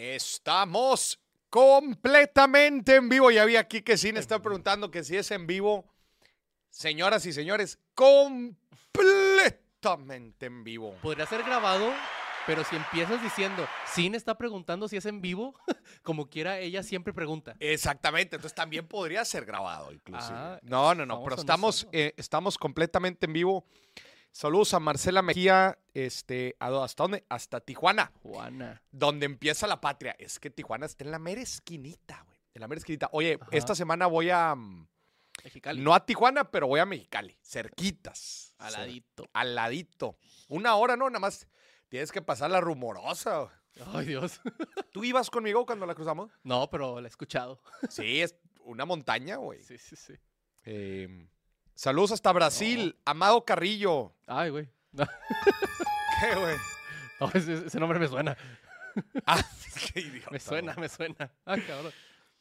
Estamos completamente en vivo. Ya vi aquí que Cine está preguntando que si es en vivo. Señoras y señores, completamente en vivo. Podría ser grabado, pero si empiezas diciendo, Cine está preguntando si es en vivo, como quiera, ella siempre pregunta. Exactamente, entonces también podría ser grabado inclusive. Ah, no, no, no, pero estamos, eh, estamos completamente en vivo. Saludos a Marcela Mejía, este, ¿a dó- ¿hasta dónde? Hasta Tijuana, Juana. donde empieza la patria. Es que Tijuana está en la mera esquinita, güey. En la mera esquinita. Oye, Ajá. esta semana voy a, mm, Mexicali. no a Tijuana, pero voy a Mexicali, cerquitas. Al cer- ladito. Al ladito. Una hora, ¿no? Nada más tienes que pasar la rumorosa. güey. Ay, Dios. ¿Tú ibas conmigo cuando la cruzamos? No, pero la he escuchado. Sí, es una montaña, güey. Sí, sí, sí. Eh, saludos hasta Brasil, Amado Carrillo. Ay, güey. ¿Qué, güey? No, ese, ese nombre me suena. Ah, qué idiota, Me suena, me suena. Ay, cabrón.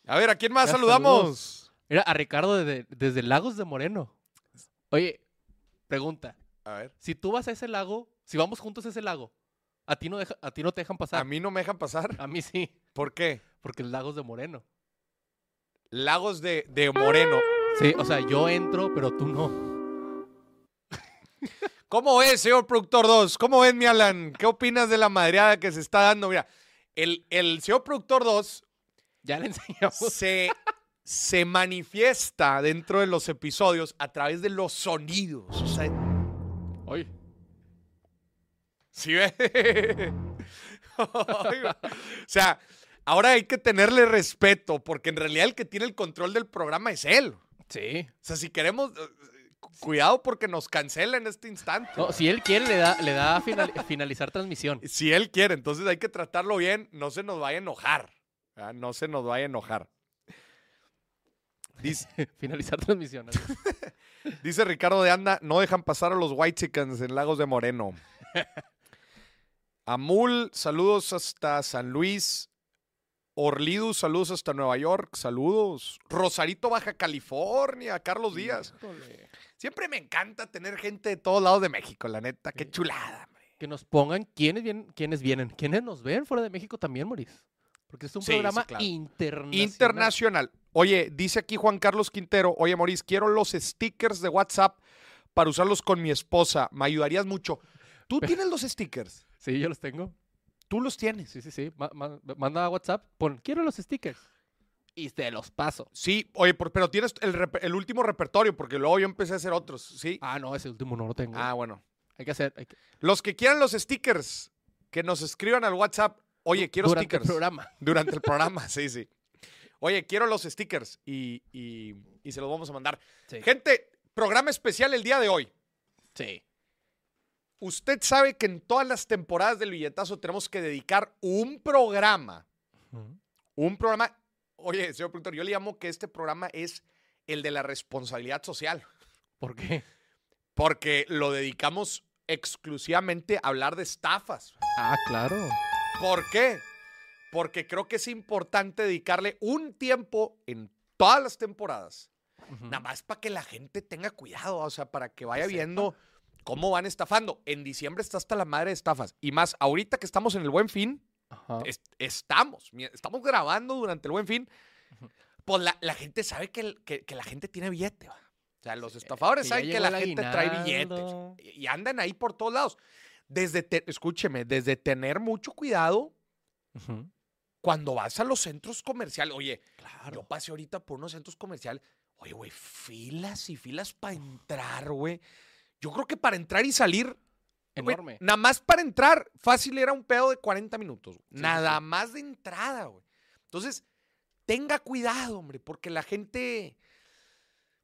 A ver, ¿a quién más Ya, saludamos? Mira, a Ricardo desde, desde Lagos de Moreno. Oye, pregunta. A ver. Si tú vas a ese lago, si vamos juntos a ese lago, ¿a ti no, deja- a ti no te dejan pasar? A mí no me dejan pasar. A mí sí, ¿Por qué? porque es Lagos de Moreno. Lagos de, de Moreno. Sí, o sea, yo entro, pero tú no. ¿Cómo ves, señor productor 2? ¿Cómo ves, mi Alan? ¿Qué opinas de la madreada que se está dando? Mira, el, el señor productor 2 Ya le enseñamos. se, se manifiesta dentro de los episodios a través de los sonidos. O sea, Oye, ¿Sí ve? O sea, ahora hay que tenerle respeto, porque en realidad el que tiene el control del programa es él. O sí. sea, si queremos, eh, cu- cuidado porque nos cancela en este instante. No, si él quiere, le da, le da a final- finalizar transmisión. Si él quiere, entonces hay que tratarlo bien, no se nos vaya a enojar. ¿verdad? No se nos vaya a enojar. Dice, finalizar transmisión. dice Ricardo de Anda, no dejan pasar a los White Chickens en Lagos de Moreno. Amul, saludos hasta San Luis. Orlidus, saludos hasta Nueva York, saludos. Rosarito, Baja California, Carlos Díaz. Híjole. Siempre me encanta tener gente de todos lados de México, la neta, qué Sí. chulada. Que nos pongan quiénes vienen, quiénes vienen. ¿Quiénes nos ven fuera de México también, Moris? Porque es un Sí, sí, programa claro. internacional. Internacional. Oye, dice aquí Juan Carlos Quintero, oye Maurice, quiero los stickers de WhatsApp para usarlos con mi esposa. Me ayudarías mucho. ¿Tú tienes los stickers? Sí, yo los tengo. Tú los tienes. Sí, sí, sí. Ma- ma- manda a WhatsApp, pon, quiero los stickers. Y te los paso. Sí, oye, por- pero tienes el, último repertorio, porque luego yo empecé a hacer otros, ¿sí? Ah, no, ese último no lo tengo. Ah, bueno. Hay que hacer. hay que- Los que quieran los stickers, que nos escriban al WhatsApp. Oye, quiero durante stickers. el programa. Durante el programa, sí, sí. Oye, quiero los stickers y, y- y se los vamos a mandar. Sí. Gente, programa especial el día de hoy. Sí. Usted sabe que en todas las temporadas del billetazo tenemos que dedicar un programa, un programa, oye, señor productor, yo le llamo que este programa es el de la responsabilidad social, ¿Por qué? porque lo dedicamos exclusivamente a hablar de estafas. Ah, claro. ¿Por qué? Porque creo que es importante dedicarle un tiempo en todas las temporadas, Ujú. nada más para que la gente tenga cuidado, o sea, para que vaya viendo cómo van estafando. En diciembre está hasta la madre de estafas. Y más, ahorita que estamos en el buen fin, Ajá. es- estamos, estamos grabando durante el buen fin, pues la, la gente sabe que, el- que- que la gente tiene billete. va. O sea, los estafadores saben que la gente trae billetes. Y, y andan ahí por todos lados. Desde, te- escúcheme, desde tener mucho cuidado cuando vas a los centros comerciales. Oye, yo Claro. pasé ahorita por unos centros comerciales. Oye, güey, filas y filas para entrar, güey. Yo creo que para entrar y salir. Enorme. nada más para entrar, fácil era un pedo de 40 minutos. sí, nada sí. más de entrada, güey. Entonces, tenga cuidado, hombre, porque la gente.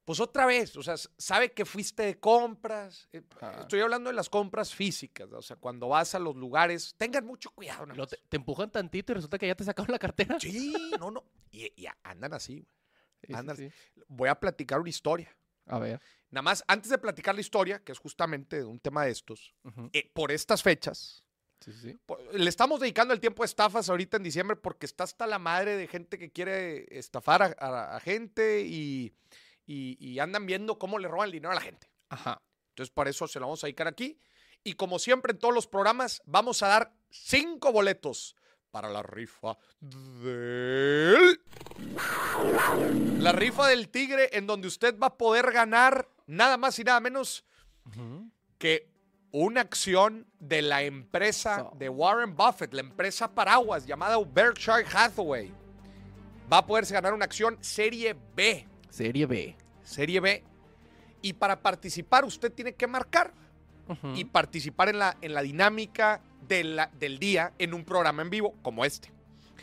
Pues otra vez, o sea, sabe que fuiste de compras. eh, Ajá. Estoy hablando de las compras físicas, o sea, cuando vas a los lugares, tengan mucho cuidado. nada más. te, te empujan tantito y resulta que ya te sacaron la cartera. Sí, no, no. Y, y andan así, güey. Sí, sí. Voy a platicar una historia. A ver. Nada más, antes de platicar la historia, que es justamente un tema de estos, eh, por estas fechas, Sí, sí, le estamos dedicando el tiempo a estafas ahorita en diciembre porque está hasta la madre de gente que quiere estafar a, a- a gente y, y- y andan viendo cómo le roban el dinero a la gente. Ajá. Entonces, para eso se lo vamos a dedicar aquí. Y como siempre en todos los programas, vamos a dar cinco boletos para la rifa del... La rifa del tigre en donde usted va a poder ganar nada más y nada menos que una acción de la empresa de Warren Buffett, la empresa paraguas llamada Berkshire Hathaway. Va a poderse ganar una acción Serie B. Serie B. Serie B. Y para participar usted tiene que marcar y participar en la, en la dinámica de la- del día en un programa en vivo como este.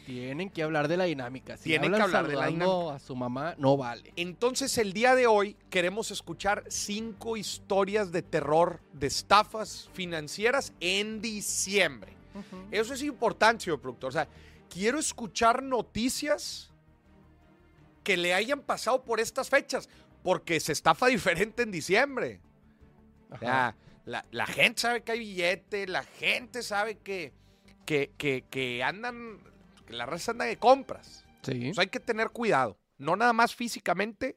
Tienen que hablar de la dinámica. Si Tienen que hablar de la saludando a su mamá, no vale. Entonces el día de hoy queremos escuchar cinco historias de terror de estafas financieras en diciembre. Eso es importante, señor productor. O sea, quiero escuchar noticias que le hayan pasado por estas fechas, porque se estafa diferente en diciembre. O sea, la, la gente sabe que hay billete, la gente sabe que, que, que, que andan, que la raza anda de compras. Sí. Sea, hay que tener cuidado. No nada más físicamente,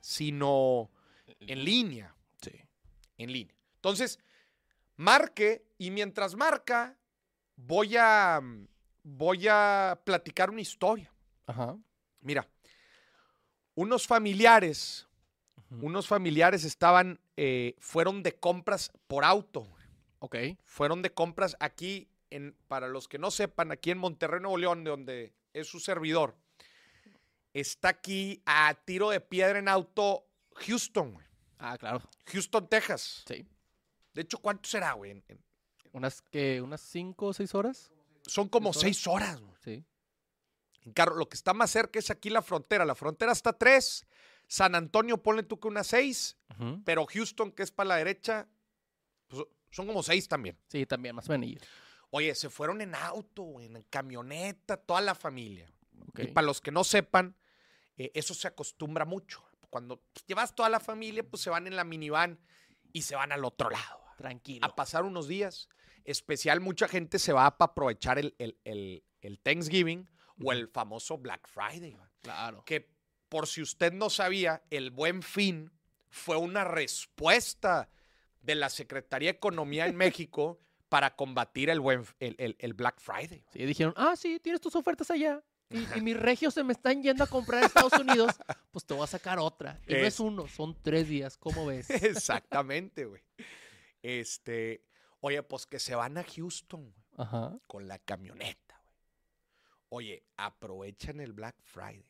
sino en línea. Sí. En línea. Entonces, marque y mientras marca, voy a, voy a platicar una historia. Ajá. Mira, unos familiares, unos familiares estaban, eh, fueron de compras por auto. Ok. Fueron de compras aquí, en, para los que no sepan, aquí en Monterrey, Nuevo León, de donde es su servidor. Está aquí a tiro de piedra en auto Houston, güey. Ah, claro. Houston, Texas. Sí. De hecho, ¿cuánto será, güey? En- en- Unas que unas cinco o seis horas. Son como ¿Seis seis horas, güey. Sí. En carro, lo que está más cerca es aquí la frontera. La frontera está tres. San Antonio, ponle tú que unas seis. Pero Houston, que es para la derecha, pues, son como seis también. Sí, también, más o menos. Oye, se fueron en auto, en camioneta, toda la familia. Y para los que no sepan, eh, eso se acostumbra mucho. Cuando pues, llevas toda la familia, pues se van en la minivan y se van al otro lado Tranquilo. a pasar unos días. Especial, mucha gente se va para aprovechar el, el- el- el Thanksgiving o el famoso Black Friday. Claro. Que por si usted no sabía, el Buen Fin fue una respuesta de la Secretaría de Economía en México para combatir el, buen, el, el- el Black Friday. Sí, dijeron, ah, sí, tienes tus ofertas allá. Y, y mis regios se me están yendo a comprar a Estados Unidos. Pues te voy a sacar otra. Y no es uno, son tres días. ¿Cómo ves? Exactamente, güey. Este, oye, pues que se van a Houston Ajá. con la camioneta, güey. Oye, aprovechan el Black Friday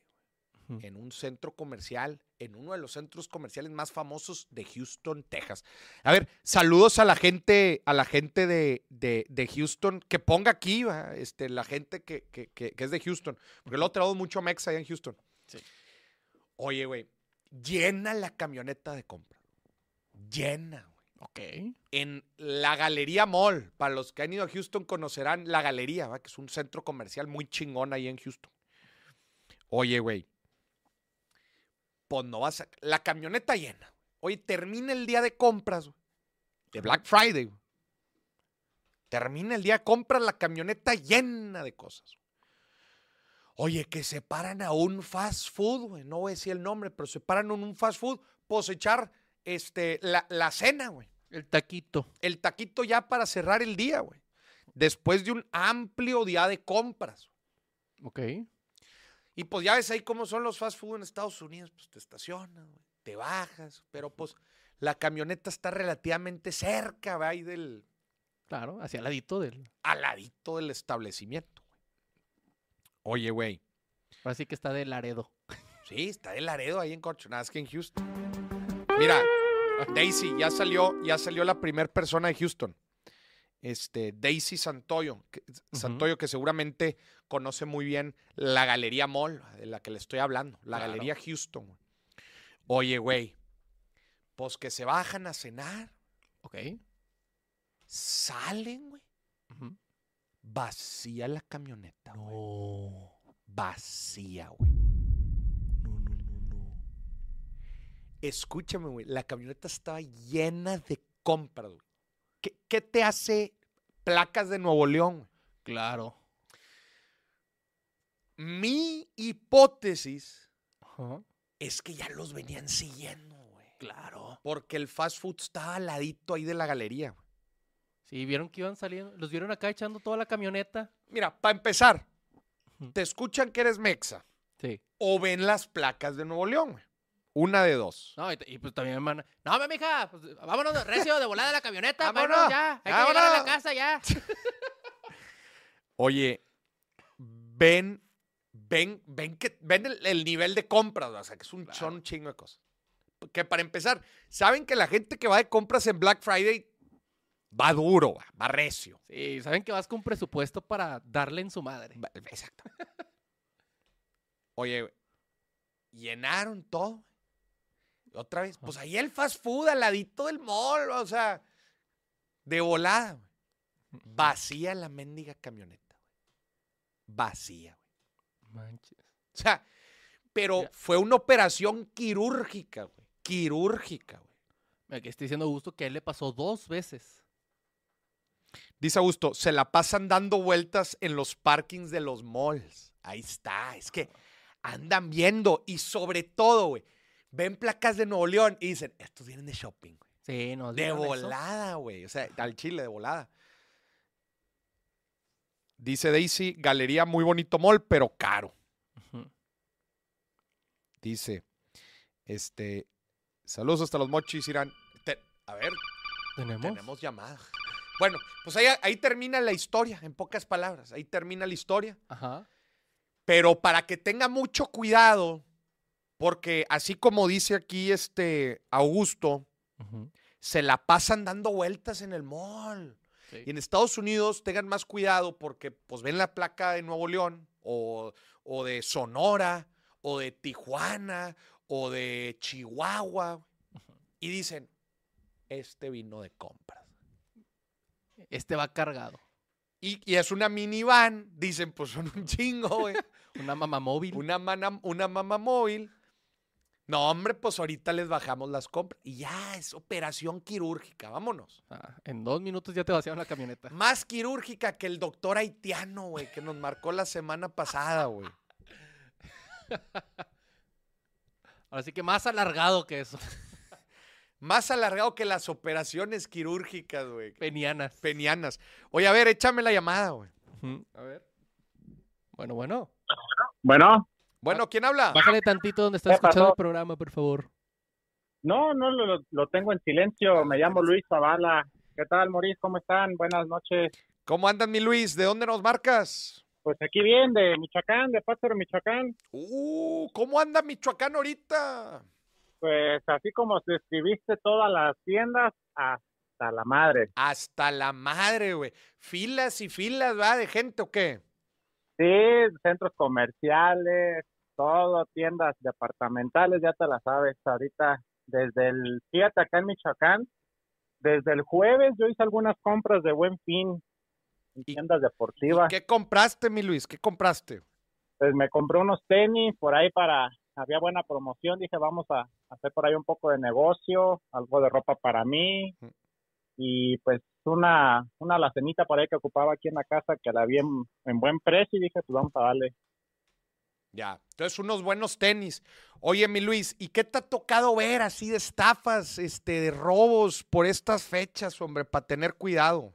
En un centro comercial, en uno de los centros comerciales más famosos de Houston, Texas. A ver, saludos a la gente, a la gente de, de- de Houston, que ponga aquí, este, la gente que, que- que- que es de Houston, porque luego tenemos mucho mex allá en Houston. Sí. Oye, güey, llena la camioneta de compra. Llena, güey Ok. en la Galería Mall. Para los que han ido a Houston conocerán la Galería, ¿va? que es un centro comercial muy chingón ahí en Houston. Oye, güey. Pues no vas a... La camioneta llena. Oye, termina el día de compras, güey, de Black Friday. güey. Termina el día de compras, la camioneta llena de cosas. Oye, que se paran a un fast food, güey. No voy a decir el nombre, pero se paran en un fast food, pues echar este, la, la cena, güey El taquito. el taquito ya para cerrar el día, güey. Después de un amplio día de compras. Ok. Y pues ya ves ahí cómo son los fast food en Estados Unidos. Pues te estacionas, güey, te bajas, pero pues la camioneta está relativamente cerca, va ahí del Claro, hacia el ladito del. al ladito del establecimiento. güey. Oye, güey, Ahora sí que está de Laredo. sí, está de Laredo ahí en Corchonazca, en Houston. Mira, Daisy, ya salió, ya salió la primera persona de Houston. Este, Daisy Santoyo, que, Santoyo, que seguramente conoce muy bien la Galería Mall, de la que le estoy hablando, la Claro. Galería Houston. güey. Oye, güey, pues que se bajan a cenar, Ok. salen, güey, vacía la camioneta, güey. No. Vacía, güey. No, no, no, no. Escúchame, güey, la camioneta estaba llena de compras, güey. ¿Qué, qué te hace placas de Nuevo León? Claro. Mi hipótesis Ajá. es que ya los venían siguiendo, güey. Claro. Porque el fast food estaba al ladito ahí de la galería. güey. Sí, vieron que iban saliendo. Los vieron acá echando toda la camioneta. Mira, para empezar, te escuchan que eres mexa Sí. o ven las placas de Nuevo León, güey. Una de dos. No, y, y pues también me mandan. No, mi mija, pues, vámonos de recio de volada de la camioneta. vámonos, Vámonos, ya. Hay que llegar a la vámonos. casa ya. Oye, ven, ven, ven que ven el, el nivel de compras, o sea, que es un, Claro. un chingo de cosas. Que para empezar, saben que la gente que va de compras en Black Friday va duro, va, va recio. Sí, saben que vas con presupuesto para darle en su madre. Exacto. Oye, llenaron todo. Otra vez, pues ahí el fast food al ladito del mall, o sea, de volada. güey. Vacía la mendiga camioneta, güey. Vacía, güey. Manches. O sea, pero Ya. fue una operación quirúrgica, güey. Quirúrgica, güey. Aquí estoy diciendo gusto que a él le pasó dos veces. Dice Augusto, se la pasan dando vueltas en los parkings de los malls. Ahí está, es que andan viendo y sobre todo, güey, ven placas de Nuevo León y dicen, estos vienen de shopping, güey. Sí, no. De volada, güey. O sea, al chile de volada. Dice Daisy, galería muy bonito mall, pero caro. Dice, este, saludos hasta los mochis, Irán. Te- a ver, ¿Tenemos? tenemos llamada. Bueno, pues ahí, ahí termina la historia, en pocas palabras. Ahí termina la historia. Ajá. Pero para que tenga mucho cuidado, porque así como dice aquí este Augusto, se la pasan dando vueltas en el mall. Sí. Y en Estados Unidos tengan más cuidado porque pues ven la placa de Nuevo León o, o de Sonora o de Tijuana o de Chihuahua y dicen, este vino de compras. Este va cargado. Y, y es una minivan, dicen, pues son un chingo, güey. Una mamá móvil. una, mana- una mamá móvil. No, hombre, pues ahorita les bajamos las compras. Y ya, es operación quirúrgica, vámonos. Ah, en dos minutos ya te vaciaron la camioneta. Más quirúrgica que el doctor haitiano, güey, que nos marcó la semana pasada, güey. Ahora sí que más alargado que eso. Más alargado que las operaciones quirúrgicas, güey. Penianas. Penianas. Oye, a ver, échame la llamada, güey. A ver. Bueno, bueno. Bueno, Bueno, ¿quién habla? Bájale tantito donde estás ¿Qué escuchando pasó? el programa, por favor. no, no lo, lo tengo en silencio. Me llamo Luis Zavala. ¿Qué tal, Maurice? ¿Cómo están? Buenas noches. ¿Cómo andas, mi Luis? ¿De dónde nos marcas? Pues aquí bien, de Michoacán, de Pátzaro, Michoacán. Uh, ¿cómo anda Michoacán ahorita? Pues así como describiste todas las tiendas, hasta la madre. Hasta la madre, güey. Filas y filas, ¿va? ¿De gente o qué? Sí, centros comerciales, todo, tiendas departamentales, ya te la sabes. Ahorita, desde el, fíjate acá en Michoacán, desde el jueves yo hice algunas compras de buen fin en ¿Y- tiendas ¿Y deportivas. ¿Qué compraste, mi Luis? ¿Qué compraste? pues me compré unos tenis por ahí para, había buena promoción, dije vamos a hacer por ahí un poco de negocio, algo de ropa para mí y pues una, una alacenita por ahí que ocupaba aquí en la casa que la vi en, en buen precio y dije pues vamos a darle. Ya. Entonces, unos buenos tenis. Oye, mi Luis, ¿y qué te ha tocado ver así de estafas, este, de robos por estas fechas, hombre, para tener cuidado?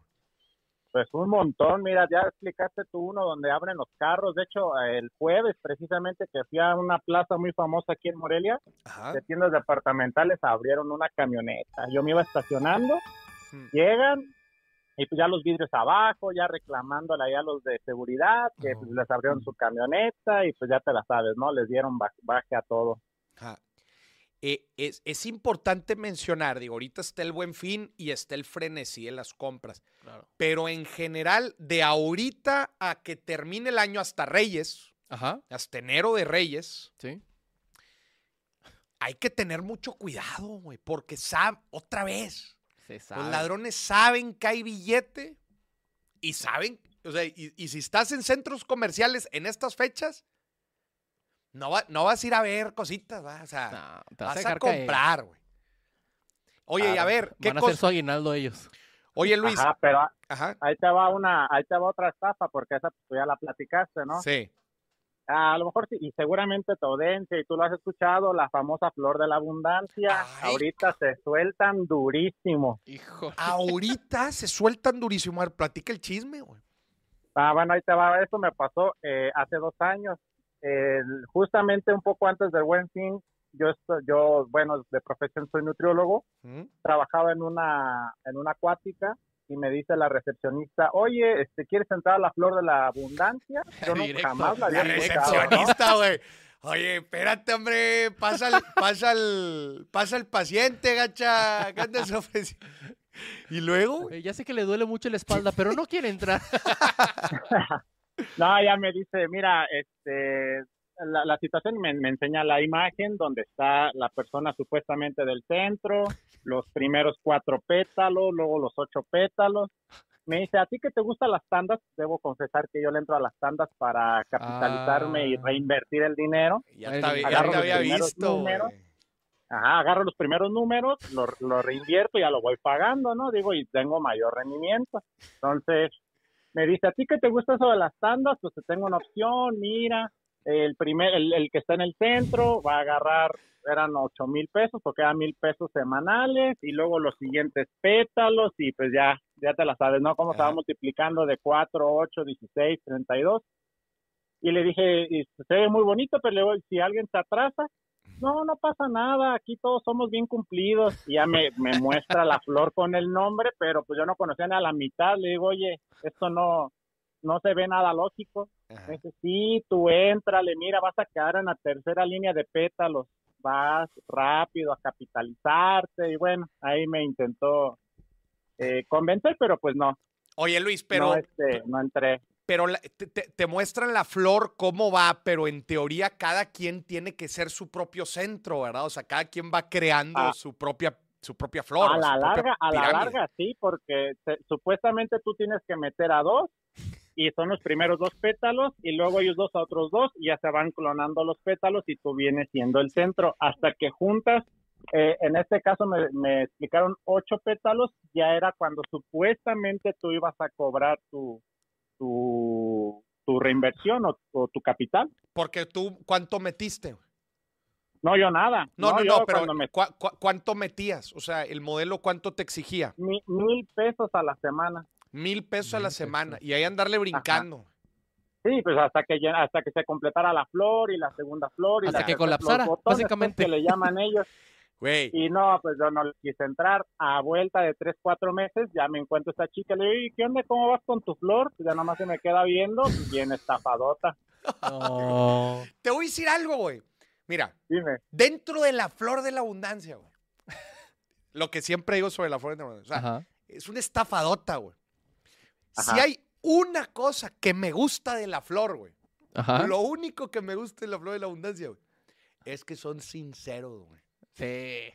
Pues un montón, mira, ya explicaste tú uno donde abren los carros, de hecho el jueves precisamente que fui a una plaza muy famosa aquí en Morelia, Ajá. de tiendas departamentales abrieron una camioneta, yo me iba estacionando Mm. llegan y pues ya los vidrios abajo, ya reclamándole ahí a los de seguridad, que pues, les abrieron su camioneta y pues ya te la sabes, ¿no? Les dieron ba- baje a todo. Ajá. Eh, es, es importante mencionar, digo, ahorita está el buen fin y está el frenesí en las compras, Claro. pero en general, de ahorita a que termine el año hasta Reyes, Ajá. hasta enero de Reyes, Sí. hay que tener mucho cuidado, güey, porque saben, otra vez, Se sabe. los ladrones saben que hay billete y saben, o sea, y, y si estás en centros comerciales en estas fechas, no, va- no vas a ir a ver cositas, ¿va? o sea, No, te vas, vas a dejar caer. comprar, güey. Oye, y a Claro, ver, ¿qué Van a hacer cosa? su aguinaldo ellos. Oye, Luis, Ajá, pero a- ajá, ahí te va una, ahí te va otra estafa porque esa pues, tú ya la platicaste, ¿no? sí, A lo mejor sí, y seguramente tu audiencia, y tú lo has escuchado, la famosa flor de la abundancia, Ay. ahorita se sueltan durísimo. Hijo. Ahorita se sueltan durísimo. A ver, platica el chisme, güey. Ah, bueno, ahí te va, eso me pasó eh, hace dos años, justamente un poco antes del Buen Fin, yo, esto- yo, bueno, de profesión soy nutriólogo, ¿Mm? trabajaba en una, en una acuática, y me dice la recepcionista, oye, este, ¿quieres entrar a la flor de la abundancia? Yo no, Directo. jamás la La había escuchado, ¿no? recepcionista, güey. Oye, espérate, hombre. Pasa el, pasa el, pasa el paciente, gacha. ¿Qué andas ofreciendo? Y luego, Eh, ya sé que le duele mucho la espalda, pero no quiere entrar. No, ella me dice, mira, este, la, la situación me, me enseña la imagen donde está la persona supuestamente del centro, los primeros cuatro pétalos, luego los ocho pétalos. Me dice, ¿a ti que te gustan las tandas? Debo confesar que yo le entro a las tandas para capitalizarme y Ah. reinvertir el dinero. ya te, ya te los había primeros visto, números. Ajá, agarro los primeros números, lo, lo reinvierto y ya lo voy pagando, ¿no? Digo, y tengo mayor rendimiento. Entonces, me dice, ¿a ti que te gusta eso de las tandas? Pues te tengo una opción, mira, el primer, el, el que está en el centro va a agarrar, eran ocho mil pesos, porque eran mil pesos semanales, y luego los siguientes pétalos, y pues ya, ya te la sabes, ¿no? Cómo se va multiplicando de 4, 8, 16, 32. Y le dije, y se ve muy bonito, pero luego si alguien se atrasa, no, no pasa nada, aquí todos somos bien cumplidos. Y ya me, me muestra la flor con el nombre, pero pues yo no conocía ni a la mitad. Le digo, oye, esto no, no se ve nada lógico. Ajá. Dice, sí, tú entrale, mira, vas a quedar en la tercera línea de pétalos, vas rápido a capitalizarte. Y bueno, ahí me intentó eh, convencer, pero pues no, Oye, Luis, pero, no, este, no entré. pero la- te, te- muestran la flor cómo va, pero en teoría cada quien tiene que ser su propio centro, ¿verdad? O sea, cada quien va creando Ah. su propia su propia flor. a la larga, a la larga sí, porque se- supuestamente tú tienes que meter a dos y son los primeros dos pétalos y luego ellos dos a otros dos y ya se van clonando los pétalos y tú vienes siendo el centro hasta que juntas. eh, en este caso me, me explicaron ocho pétalos, ya era cuando supuestamente tú ibas a cobrar tu tu, tu reinversión o, o tu capital. Porque tú, ¿cuánto metiste? No, yo nada. No, no, yo no, pero cuando me- ¿cuá- cuá- ¿cuánto metías? O sea, el modelo, ¿cuánto te exigía? mi- mil pesos a la semana. Mil pesos a la pesos. semana. Y ahí andarle brincando. Sí, pues hasta que hasta que se completara la flor y la segunda flor y Hasta la que colapsara, los botones, pues, básicamente. que le llaman ellos Güey. y no, pues yo no le quise entrar. A vuelta de tres, cuatro meses ya me encuentro esta chica, le digo, "¿Y ¿qué onda? ¿Cómo vas con tu flor? Pues ya nada más se me queda viendo, bien estafadota. No. Te voy a decir algo, güey. Mira, Dime, dentro de la flor de la abundancia, güey. Lo que siempre digo sobre la flor de la abundancia. O sea, Ajá. es una estafadota, güey. Si hay una cosa que me gusta de la flor, güey. Ajá. Lo único que me gusta de la flor de la abundancia, güey. Es que son sinceros, güey. Sí.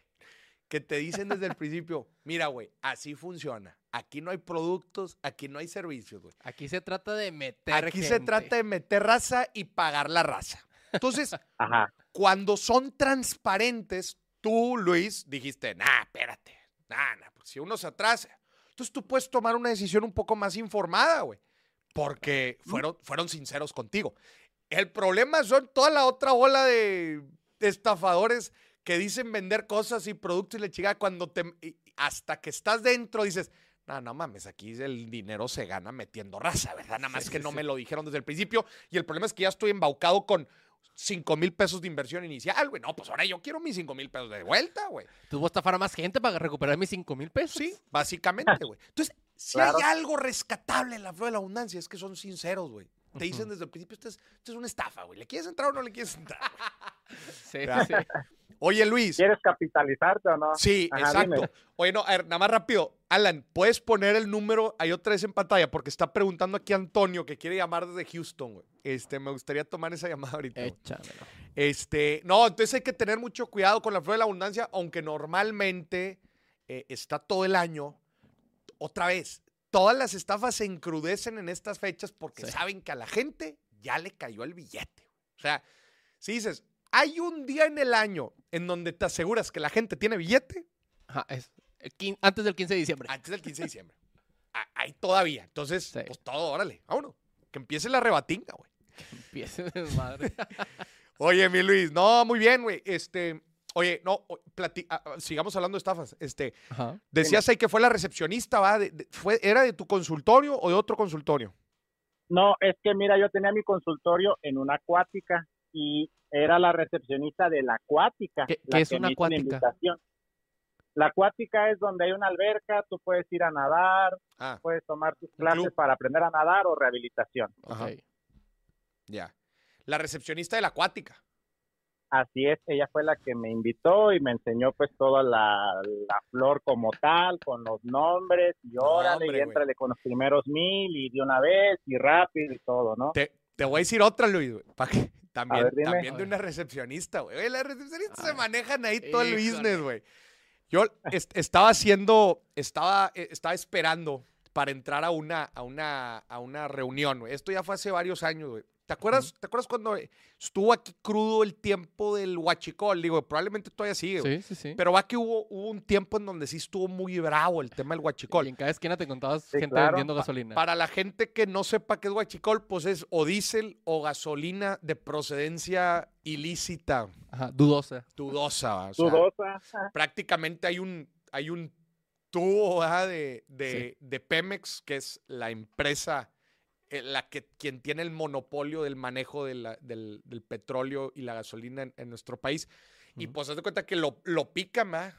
Que te dicen desde el principio, mira, güey, así funciona. Aquí no hay productos, aquí no hay servicios, güey. Aquí se trata de meter Aquí se trata de meter raza y pagar la raza. Entonces, ajá, cuando son transparentes, tú, Luis, dijiste, nah, espérate, nah, nah, pues si uno se atrasa. Entonces tú puedes tomar una decisión un poco más informada, güey, porque fueron, fueron sinceros contigo. El problema son toda la otra ola de estafadores que dicen vender cosas y productos y le chica cuando te hasta que estás dentro dices, no, no mames, aquí el dinero se gana metiendo raza, ¿verdad? Nada más Sí, que sí, no sí. me lo dijeron desde el principio y el problema es que ya estoy embaucado con 5 mil pesos de inversión inicial, güey. No, pues ahora yo quiero mis 5 mil pesos de vuelta, güey. Tuvo estafar a más gente para recuperar mis 5 mil pesos. Sí, básicamente, güey. Entonces, si Claro. hay algo rescatable en la flor de la abundancia, es que son sinceros, güey. Te dicen desde el principio, esto es, esto es una estafa, güey. ¿Le quieres entrar o no le quieres entrar? Sí, Ya. sí. Oye, Luis. ¿quieres capitalizarte o no? Sí, Ajá, exacto. dime. Oye, no, a ver, nada más rápido. Alan, ¿puedes poner el número ahí otra vez en pantalla? Porque está preguntando aquí Antonio, que quiere llamar desde Houston, güey. Este, me gustaría tomar esa llamada ahorita. Échamelo. Este, no, entonces hay que tener mucho cuidado con la flor de la abundancia, aunque normalmente eh, está todo el año. Otra vez, todas las estafas se encrudecen en estas fechas porque Sí. saben que a la gente ya le cayó el billete. O sea, si dices, hay un día en el año en donde te aseguras que la gente tiene billete, Ajá, es el quin- antes del 15 de diciembre. antes del 15 de diciembre. Ah, Hay todavía. Entonces, Sí. pues todo, órale, vámonos. Que empiece la rebatinga, güey. Empiece desmadre. Oye, mi Luis, no, muy bien, güey. Este, oye, no, plati- ah, ah, sigamos hablando de estafas. Este, Ajá. decías ahí que fue la recepcionista, ¿va? De- de- fue, ¿Era de tu consultorio o de otro consultorio? No, es que mira, yo tenía mi consultorio en una acuática y era la recepcionista de la acuática. ¿Qué- la qué es que una acuática? invitación. La acuática es donde hay una alberca, tú puedes ir a nadar, Ah, puedes tomar tus clases club. para aprender a nadar o rehabilitación. Ajá. Ok. ya. La recepcionista de la acuática. Así es, ella fue la que me invitó y me enseñó pues toda la, la flor como tal, con los nombres, y órale, hombre, y entrale con los primeros mil, y de una vez, y rápido, y todo, ¿no? Te, te voy a decir otra, Luis, güey, pa' que- también, ver, también de una recepcionista, güey. Oye, las recepcionistas se Ay, manejan ahí todo el business, güey. Yo est- estaba haciendo, estaba, eh, estaba esperando para entrar a una, a una, a una reunión, güey. Esto ya fue hace varios años, güey. ¿Te acuerdas, ¿Te acuerdas cuando estuvo aquí crudo el tiempo del huachicol? Digo, probablemente todavía sigue. Sí, sí, sí. Pero va que hubo, hubo un tiempo en donde sí estuvo muy bravo el tema del huachicol. Y en cada esquina te contabas Sí, gente claro. vendiendo gasolina. Para la gente que no sepa qué es huachicol, pues es o diésel o gasolina de procedencia ilícita, Ajá, dudosa. dudosa. O sea, Dudosa. prácticamente hay un, hay un tubo de, de, de Pemex, que es la empresa, la que, quien tiene el monopolio del manejo de la- del, del petróleo y la gasolina en, en nuestro país. Y Ujú. pues haz de cuenta que lo, lo pican, ¿va?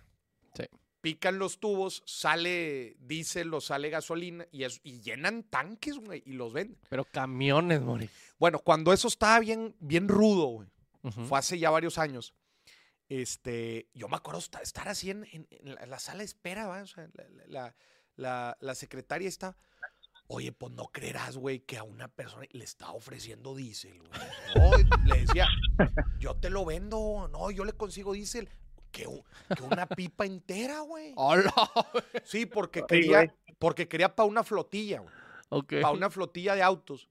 Sí. Pican los tubos, sale diésel o sale gasolina y, es- y llenan tanques, güey, y los venden. Pero camiones, Mori. Bueno, cuando eso estaba bien, bien rudo, güey, Ujú. fue hace ya varios años. Este, yo me acuerdo esta- estar así en, en- en la, la sala de espera, ¿va? O sea, la, la- la- secretaria está. Oye, pues no creerás, güey, que a una persona le está ofreciendo diésel, güey. No, le decía, yo te lo vendo, no, yo le consigo diésel. Que, una pipa entera, güey. ¡Hola! Sí, porque quería, porque quería para una flotilla, güey para una flotilla de autos.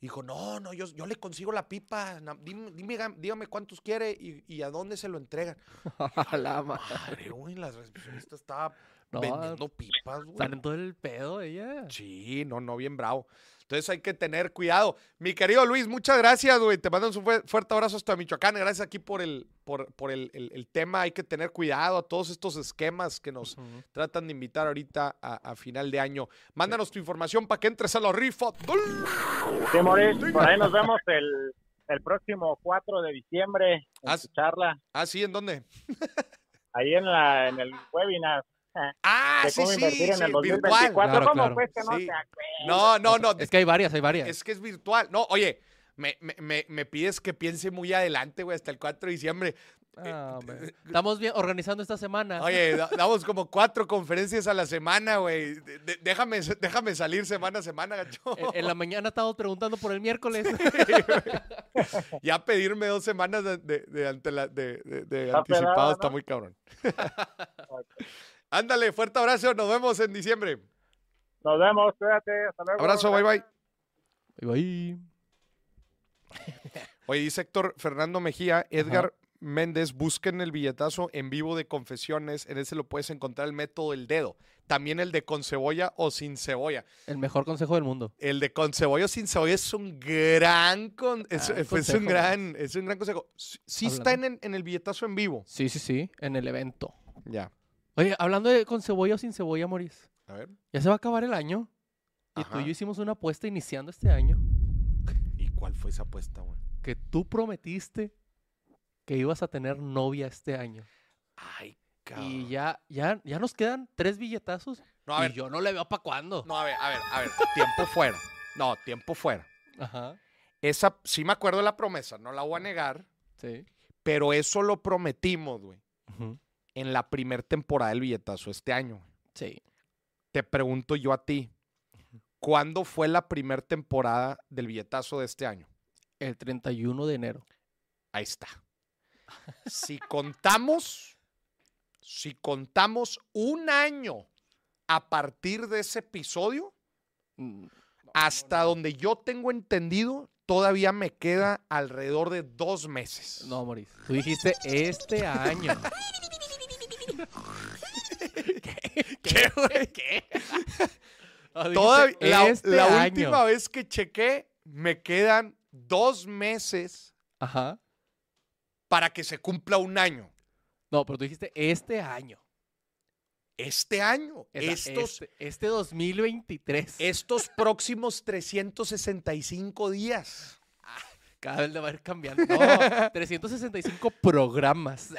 Dijo, no, no, yo, yo le consigo la pipa. Dime, dime, ga- dígame cuántos quiere y, y a dónde se lo entregan. A la ma- Madre, güey, la recepcionista estaba No, vendiendo pipas, güey. Están en todo el pedo ella. Sí, no, no, bien bravo. Entonces hay que tener cuidado. Mi querido Luis, muchas gracias, güey. Te mando un fu- fuerte abrazo hasta Michoacán. Gracias aquí por el, por, por el, el- el tema. Hay que tener cuidado a todos estos esquemas que nos tratan de invitar ahorita a, a final de año. Mándanos tu información para que entres a la rifa. Sí, por ahí nos vemos el, el próximo 4 de diciembre en Ah, charla, Ah, sí, ¿en dónde? ahí en, la, en el webinar Ah, de sí, sí, en sí, el virtual. 2024. Claro, ¿Cómo claro. pues que no Sí. te? No, no, no. Es que hay varias, hay varias. Es que es virtual. No, oye, me, me, me, me pides que piense muy adelante, güey, hasta el 4 de diciembre. Ah, hombre. Estamos bien organizando esta semana. Oye, da- damos como cuatro conferencias a la semana, güey. Déjame, déjame salir semana a semana, gacho. En, en la mañana estamos preguntando por el miércoles. Ya pedirme dos semanas de, de, de anticipado está muy cabrón. Ándale, fuerte abrazo. Nos vemos en diciembre. Nos vemos, cuídate, hasta luego. Abrazo, bye bye. Bye. Oye, dice Héctor Fernando Mejía, Edgar Méndez, busquen el billetazo en vivo de confesiones. En ese lo puedes encontrar el método del dedo. También el de con cebolla o sin cebolla. El mejor consejo del mundo. El de con cebolla o sin cebolla es un gran, con- es, Gran es un consejo. gran, es un gran consejo. Sí, sí está en el billetazo en vivo. Sí, sí, sí. En el evento. Ya. Oye, hablando de con cebolla o sin cebolla, Moris. A ver. Ya se va a acabar el año. Y tú Ajá. y yo hicimos una apuesta iniciando este año. ¿Y cuál fue esa apuesta, güey? Que tú prometiste que ibas a tener novia este año. Ay, Y cabrón. ya, ya, ya nos quedan tres billetazos. No, a y ver. yo no le veo para cuándo. No, a ver, a ver, a ver. tiempo fuera. No, tiempo fuera. Ajá. Esa, sí me acuerdo de la promesa, no la voy a negar, Sí. pero eso lo prometimos, güey. Ujú. En la primer temporada del billetazo este año. Sí. Te pregunto yo a ti, ¿cuándo fue la primer temporada del billetazo de este año? El 31 de enero. Ahí está. Si contamos, si contamos un año a partir de ese episodio, Mm, hasta donde yo tengo entendido, todavía me queda alrededor de dos meses. No, Moris. Tú dijiste este año. ¿Qué, güey? ¿Qué? No, Todav- la, este la última vez que chequé, me quedan dos meses Ajá. para que se cumpla un año. No, pero tú dijiste este año. Este año, estos, este, este 2023. estos próximos 365 días. Cada vez le va a ir cambiando. No, 365 programas.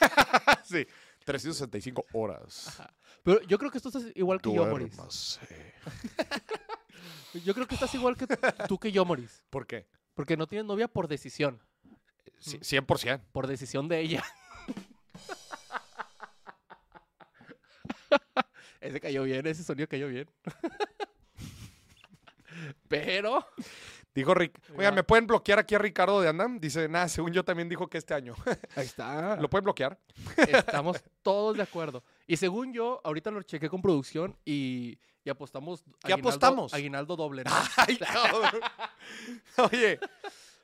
sí, 365 horas. Ajá. Pero yo creo que esto es igual que yo, Moris. Duérmase. Yo creo que estás igual que tú que yo, Moris. ¿Por qué? Porque no tienes novia por decisión. Sí, 100%. Por decisión de ella. ese cayó bien, ese sonido cayó bien. Pero. Dijo Rick. Oigan. ¿me pueden bloquear aquí a Ricardo de Andam? Dice, nada, según yo también dijo que este año. Ahí está. ¿Lo pueden bloquear? Estamos todos de acuerdo. Y según yo, ahorita lo chequé con producción y, y apostamos. ¿Qué apostamos? Aguinaldo doble. ¿no? Ay. Oye,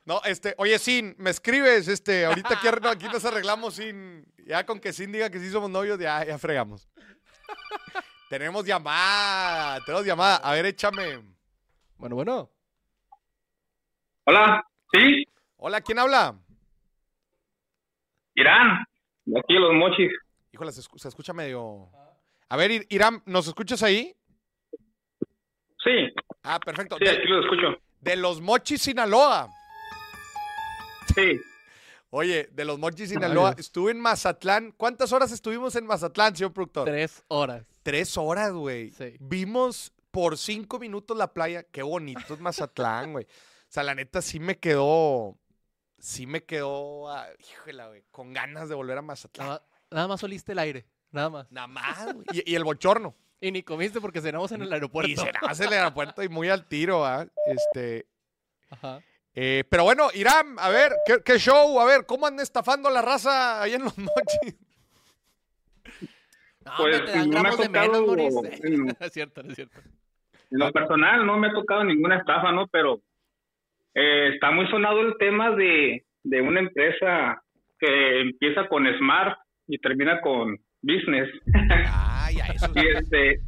no, este, oye, Sin, me escribes, este, ahorita aquí, no, aquí nos arreglamos sin, ya con que Sin diga que sí somos novios, ya, ya fregamos. tenemos llamada, tenemos llamada. A ver, échame. Bueno, bueno. Hola, sí, Hola, ¿quién habla? Irán, de aquí los mochis. Híjole, se, escu- se escucha medio... A ver, Ir- Irán, ¿nos escuchas ahí? Sí, Ah, perfecto. sí, aquí los escucho. de los Mochis, Sinaloa. Sí, Oye, de los Mochis, Sinaloa. Estuve en Mazatlán. ¿Cuántas horas estuvimos en Mazatlán, señor productor? Tres horas. Tres horas, güey. Sí. Vimos por cinco minutos la playa. Qué bonito es Mazatlán, güey. O sea, la neta sí me quedó. Sí me quedó. ah, híjole, güey. Con ganas de volver a Mazatlán. Nada, nada más oliste el aire. Nada más. Nada más, güey. Y, y el bochorno. Y ni comiste porque cenamos en el aeropuerto. Y se nace el aeropuerto y muy al tiro, ¿ah? Este. Ajá. eh, pero bueno, Irán, a ver, ¿qué, qué show? A ver, ¿cómo andan estafando a la raza ahí en los mochis? No, Pues, te dan no me ha gramos de menos, tocado Moris. en- No es cierto, no es cierto. en lo personal no me ha tocado ninguna estafa, ¿no? Pero eh, está muy sonado el tema de, de una empresa que empieza con Smart y termina con Business. Ay, a esos, y este,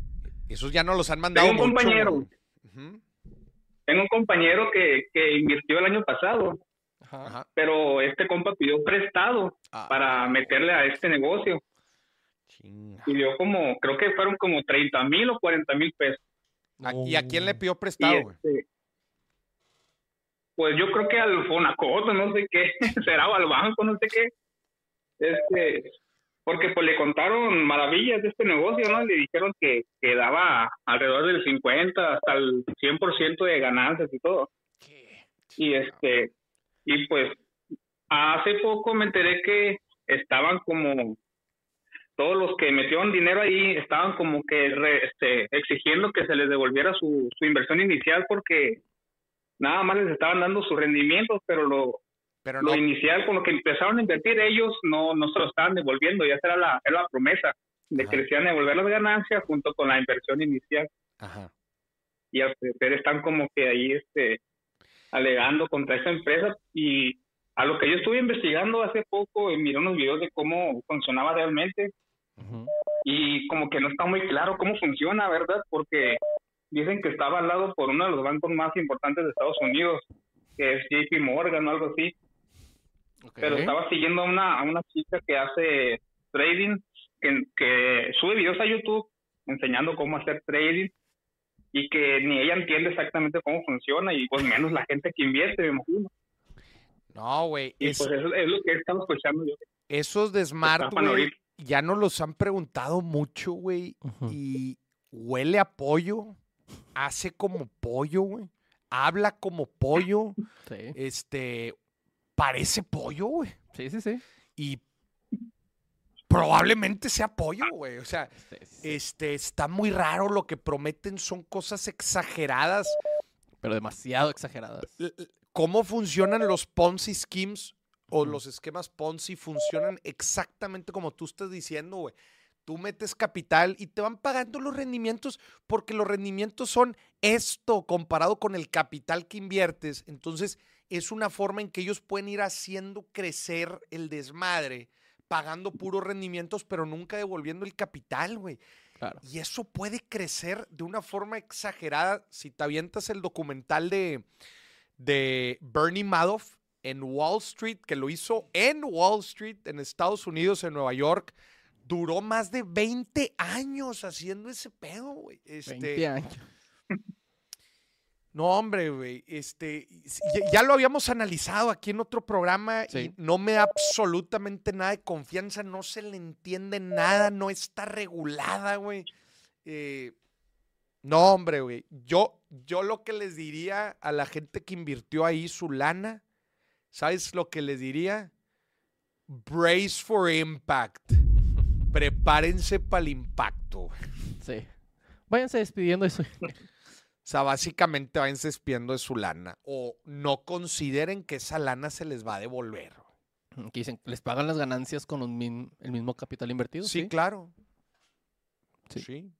esos ya no los han mandado tengo un mucho, compañero, tengo un compañero que, que invirtió el año pasado, Ajá. Pero este compa pidió prestado Ah, para meterle a este negocio. chinga. Y dio como, creo que fueron como 30 mil o 40 mil pesos. ¿A- ¿Y a quién le pidió prestado, este, pues yo creo que al Fonacoto, no sé qué, será o al banco, no sé qué. Este, porque pues le contaron maravillas de este negocio, ¿no? Le dijeron que, que daba alrededor del 50 hasta el 100% de ganancias y todo. Y este, y pues hace poco me enteré que estaban como todos los que metieron dinero ahí estaban como que re- este, exigiendo que se les devolviera su, su inversión inicial porque nada más les estaban dando sus rendimientos, pero lo, Pero lo no, inicial con lo que empezaron a invertir ellos no, no se lo estaban devolviendo, ya era la, era la promesa de que les iban a devolver las ganancias junto con la inversión inicial Ajá. y al parecer están como que ahí este alegando contra esa empresa y a lo que yo estuve investigando hace poco y miré unos videos de cómo funcionaba realmente Ujú. y como que no está muy claro cómo funciona, ¿verdad? Porque dicen que está avalado por uno de los bancos más importantes de Estados Unidos, que es JP Morgan o algo así, pero estaba siguiendo a una, a una chica que hace trading, que, que sube videos a YouTube enseñando cómo hacer trading y que ni ella entiende exactamente cómo funciona y pues menos la gente que invierte, me imagino. No, güey. Y es- pues eso es lo que estamos escuchando yo. esos de Smart, estafan güey, ahorita. ya nos los han preguntado mucho, güey. Y huele a pollo. Hace como pollo, güey. Habla como pollo. Sí, Este. Parece pollo, güey. sí, sí. sí. Y probablemente sea pollo, güey. O sea, Sí, sí, sí. este, está muy raro. Lo que prometen son cosas exageradas. Pero demasiado exageradas. ¿Cómo funcionan los Ponzi schemes o los esquemas Ponzi? Funcionan exactamente como tú estás diciendo, güey. Tú metes capital y te van pagando los rendimientos porque los rendimientos son esto comparado con el capital que inviertes. Entonces, es una forma en que ellos pueden ir haciendo crecer el desmadre, pagando puros rendimientos, pero nunca devolviendo el capital, güey. Claro. Y eso puede crecer de una forma exagerada. Si te avientas el documental de, de Bernie Madoff en Wall Street, que lo hizo en Wall Street, en Estados Unidos, en Nueva York. Duró más de 20 años haciendo ese pedo, güey. Este, 20 años. No, hombre, güey. Este, ya, ya lo habíamos analizado aquí en otro programa Sí. y no me da absolutamente nada de confianza, no se le entiende nada, no está regulada, güey. Eh, no, hombre, güey. Yo, yo lo que les diría a la gente que invirtió ahí su lana, ¿sabes lo que les diría? Brace for impact. Prepárense para el impacto. Sí. Váyanse despidiendo de su... O sea, básicamente váyanse despidiendo de su lana. O no consideren que esa lana se les va a devolver. Que dicen, les pagan las ganancias con un min- el mismo capital invertido. Sí, Sí, claro. Sí. Sí.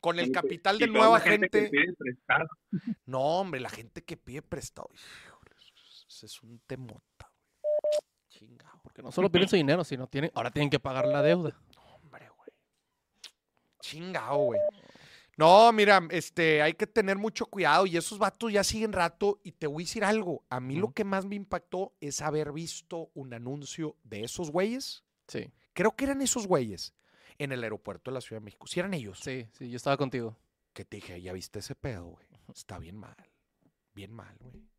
Con el capital de nueva la gente que gente. pide prestado. No, hombre, la gente que pide prestado. híjole, ese es un temota, güey. Chingado. Porque no solo pierden su dinero, sino tienen, ahora tienen que pagar la deuda. Hombre, güey. Chingado, güey. No, mira, este, hay que tener mucho cuidado y esos vatos ya siguen rato y te voy a decir algo. A mí lo que más me impactó es haber visto un anuncio de esos güeyes. Sí, Creo que eran esos güeyes en el aeropuerto de la Ciudad de México. Si eran ellos. sí, sí, yo estaba contigo. Que te dije, ya viste ese pedo, güey. Está bien mal. Bien mal, güey.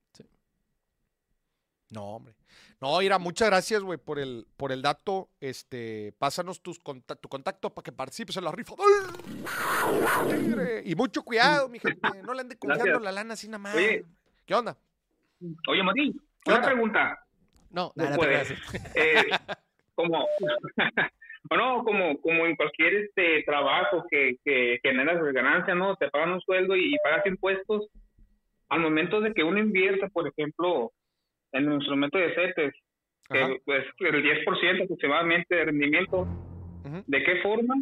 No, hombre. No, Ira, muchas gracias, güey, por el, por el dato. Este, pásanos tus conta- tu contacto para que participes en la rifa. ¡Ay! Y mucho cuidado, mi gente. No le ande confiando Gracias. la lana así nada más. Oye. ¿Qué onda? Oye, Martín, ¿Qué una onda? pregunta. No, No nada, te puede. Eh, como, o no, como, como en cualquier este trabajo que, que generas ganancia, ¿no? Te pagan un sueldo y, pagas impuestos. Al momento de que uno invierta, por ejemplo, en un instrumento de CETES, Ajá. que pues el 10% aproximadamente de rendimiento, Ujú. ¿de qué forma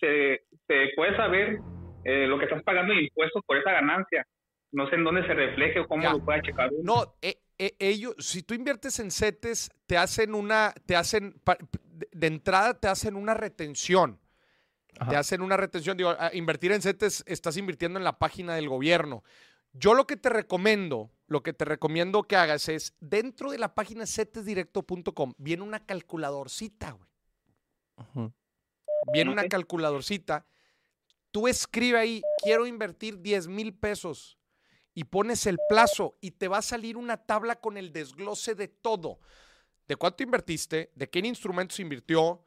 se, se puede saber eh, lo que estás pagando de impuestos por esa ganancia? No sé en dónde se refleje o cómo Ya. lo pueda checar uno. No, eh, eh, ellos, si tú inviertes en CETES, te hacen una, te hacen, de, entrada te hacen una retención. Te Ajá. hacen una retención. Digo, a invertir en CETES estás invirtiendo en la página del gobierno. Yo lo que te recomiendo, lo que te recomiendo que hagas es, dentro de la página cetesdirecto.com, viene una calculadorcita, güey. Viene una calculadorcita. Tú escribe ahí, quiero invertir 10 mil pesos y pones el plazo y te va a salir una tabla con el desglose de todo. De cuánto invertiste, de qué instrumentos invirtió,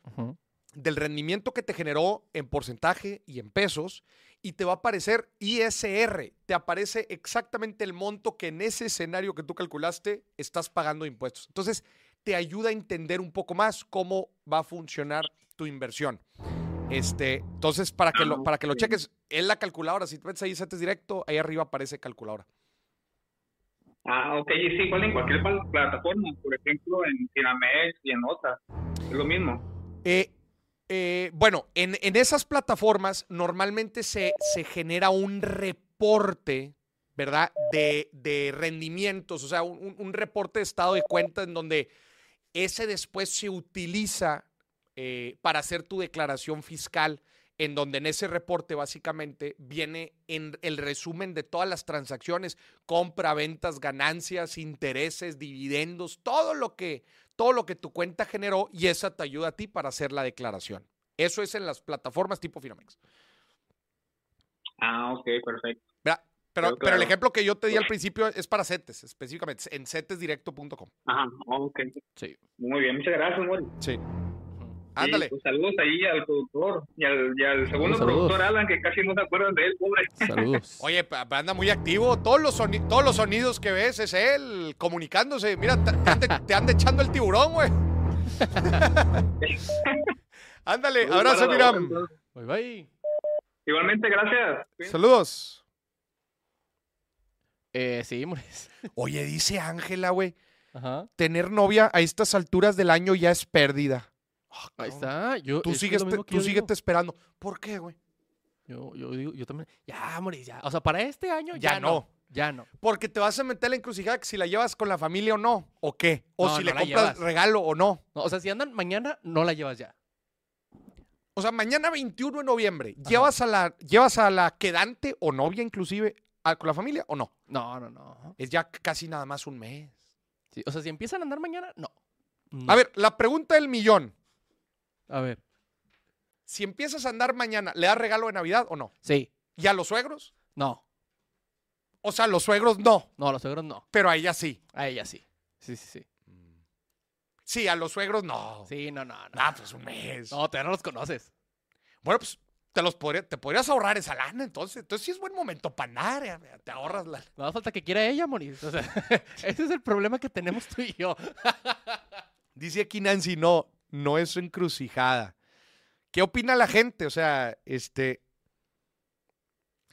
del rendimiento que te generó en porcentaje y en pesos y te va a aparecer ISR. Te aparece exactamente el monto que en ese escenario que tú calculaste estás pagando de impuestos. Entonces, te ayuda a entender un poco más cómo va a funcionar tu inversión. Este, entonces, para que, lo, para que lo cheques, es la calculadora. Si te metes ahí, CETES directo, ahí arriba aparece calculadora. Ah, ok, y sí, igual en cualquier plataforma, por ejemplo, en Finamex y en otras, es lo mismo. Eh, eh, bueno, en, esas plataformas normalmente se, se genera un reporte, ¿verdad? De, de rendimientos, o sea, un, un- un reporte de estado de cuenta en donde ese después se utiliza eh, para hacer tu declaración fiscal, en donde en ese reporte básicamente viene en el resumen de todas las transacciones, compra, ventas, ganancias, intereses, dividendos, todo lo que, todo lo que tu cuenta generó y esa te ayuda a ti para hacer la declaración. Eso es en las plataformas tipo Finamex. Ah, ok, perfecto. ¿verdad? Pero, Claro, pero el ejemplo que yo te di al principio es para CETES, específicamente, en cetesdirecto.com. Ajá, ok. Sí. Muy bien, muchas gracias, Mori. Sí. Ándale. Pues, saludos ahí al productor y al, y al segundo Saludos. productor, Alan, que casi no se acuerdan de él, pobre. Saludos. Oye, anda muy activo. Todos los, soni- todos los sonidos que ves es él comunicándose. Mira, te, te ande, te anda echando el tiburón, güey. Ándale, abrazo, Miram. Bye bye. Igualmente, gracias. Saludos. Eh, sí, Moris. Oye, dice Ángela, güey, Ajá. tener novia a estas alturas del año ya es pérdida. Ah, Ahí está. Yo, Tú sigues, tú síguete digo. esperando. ¿Por qué, güey? Yo, yo digo, yo también. Ya, Moris, ya. O sea, para este año Ya ya, no. no. Ya no. Porque te vas a meter la encrucijada que si la llevas con la familia o no, o qué. O No, si no le compras regalo o no. O sea, si andan mañana, no la llevas ya. O sea, mañana 21 de noviembre, ¿llevas a, la, ¿llevas a la quedante o novia inclusive con la familia o no? No, no, no. Es ya casi nada más un mes. Sí, O sea, si empiezan a andar mañana, no. No. A ver, la pregunta del millón. A ver. Si empiezas a andar mañana, ¿le das regalo de Navidad o no? Sí. ¿Y a los suegros? No. O sea, los suegros no, No, a los suegros no. pero a ella sí. A ella sí. Sí, sí, sí. Sí, a los suegros no. Sí, no, no, no. Ah, pues un mes. No, todavía no los conoces. Bueno, pues te los podría- te podrías ahorrar esa lana entonces. Entonces sí es buen momento para andar. Te ahorras la. No hace falta que quiera ella, Moris. O sea, ese es el problema que tenemos tú y yo. Dice aquí Nancy, no, no es encrucijada. ¿Qué opina la gente? O sea, este.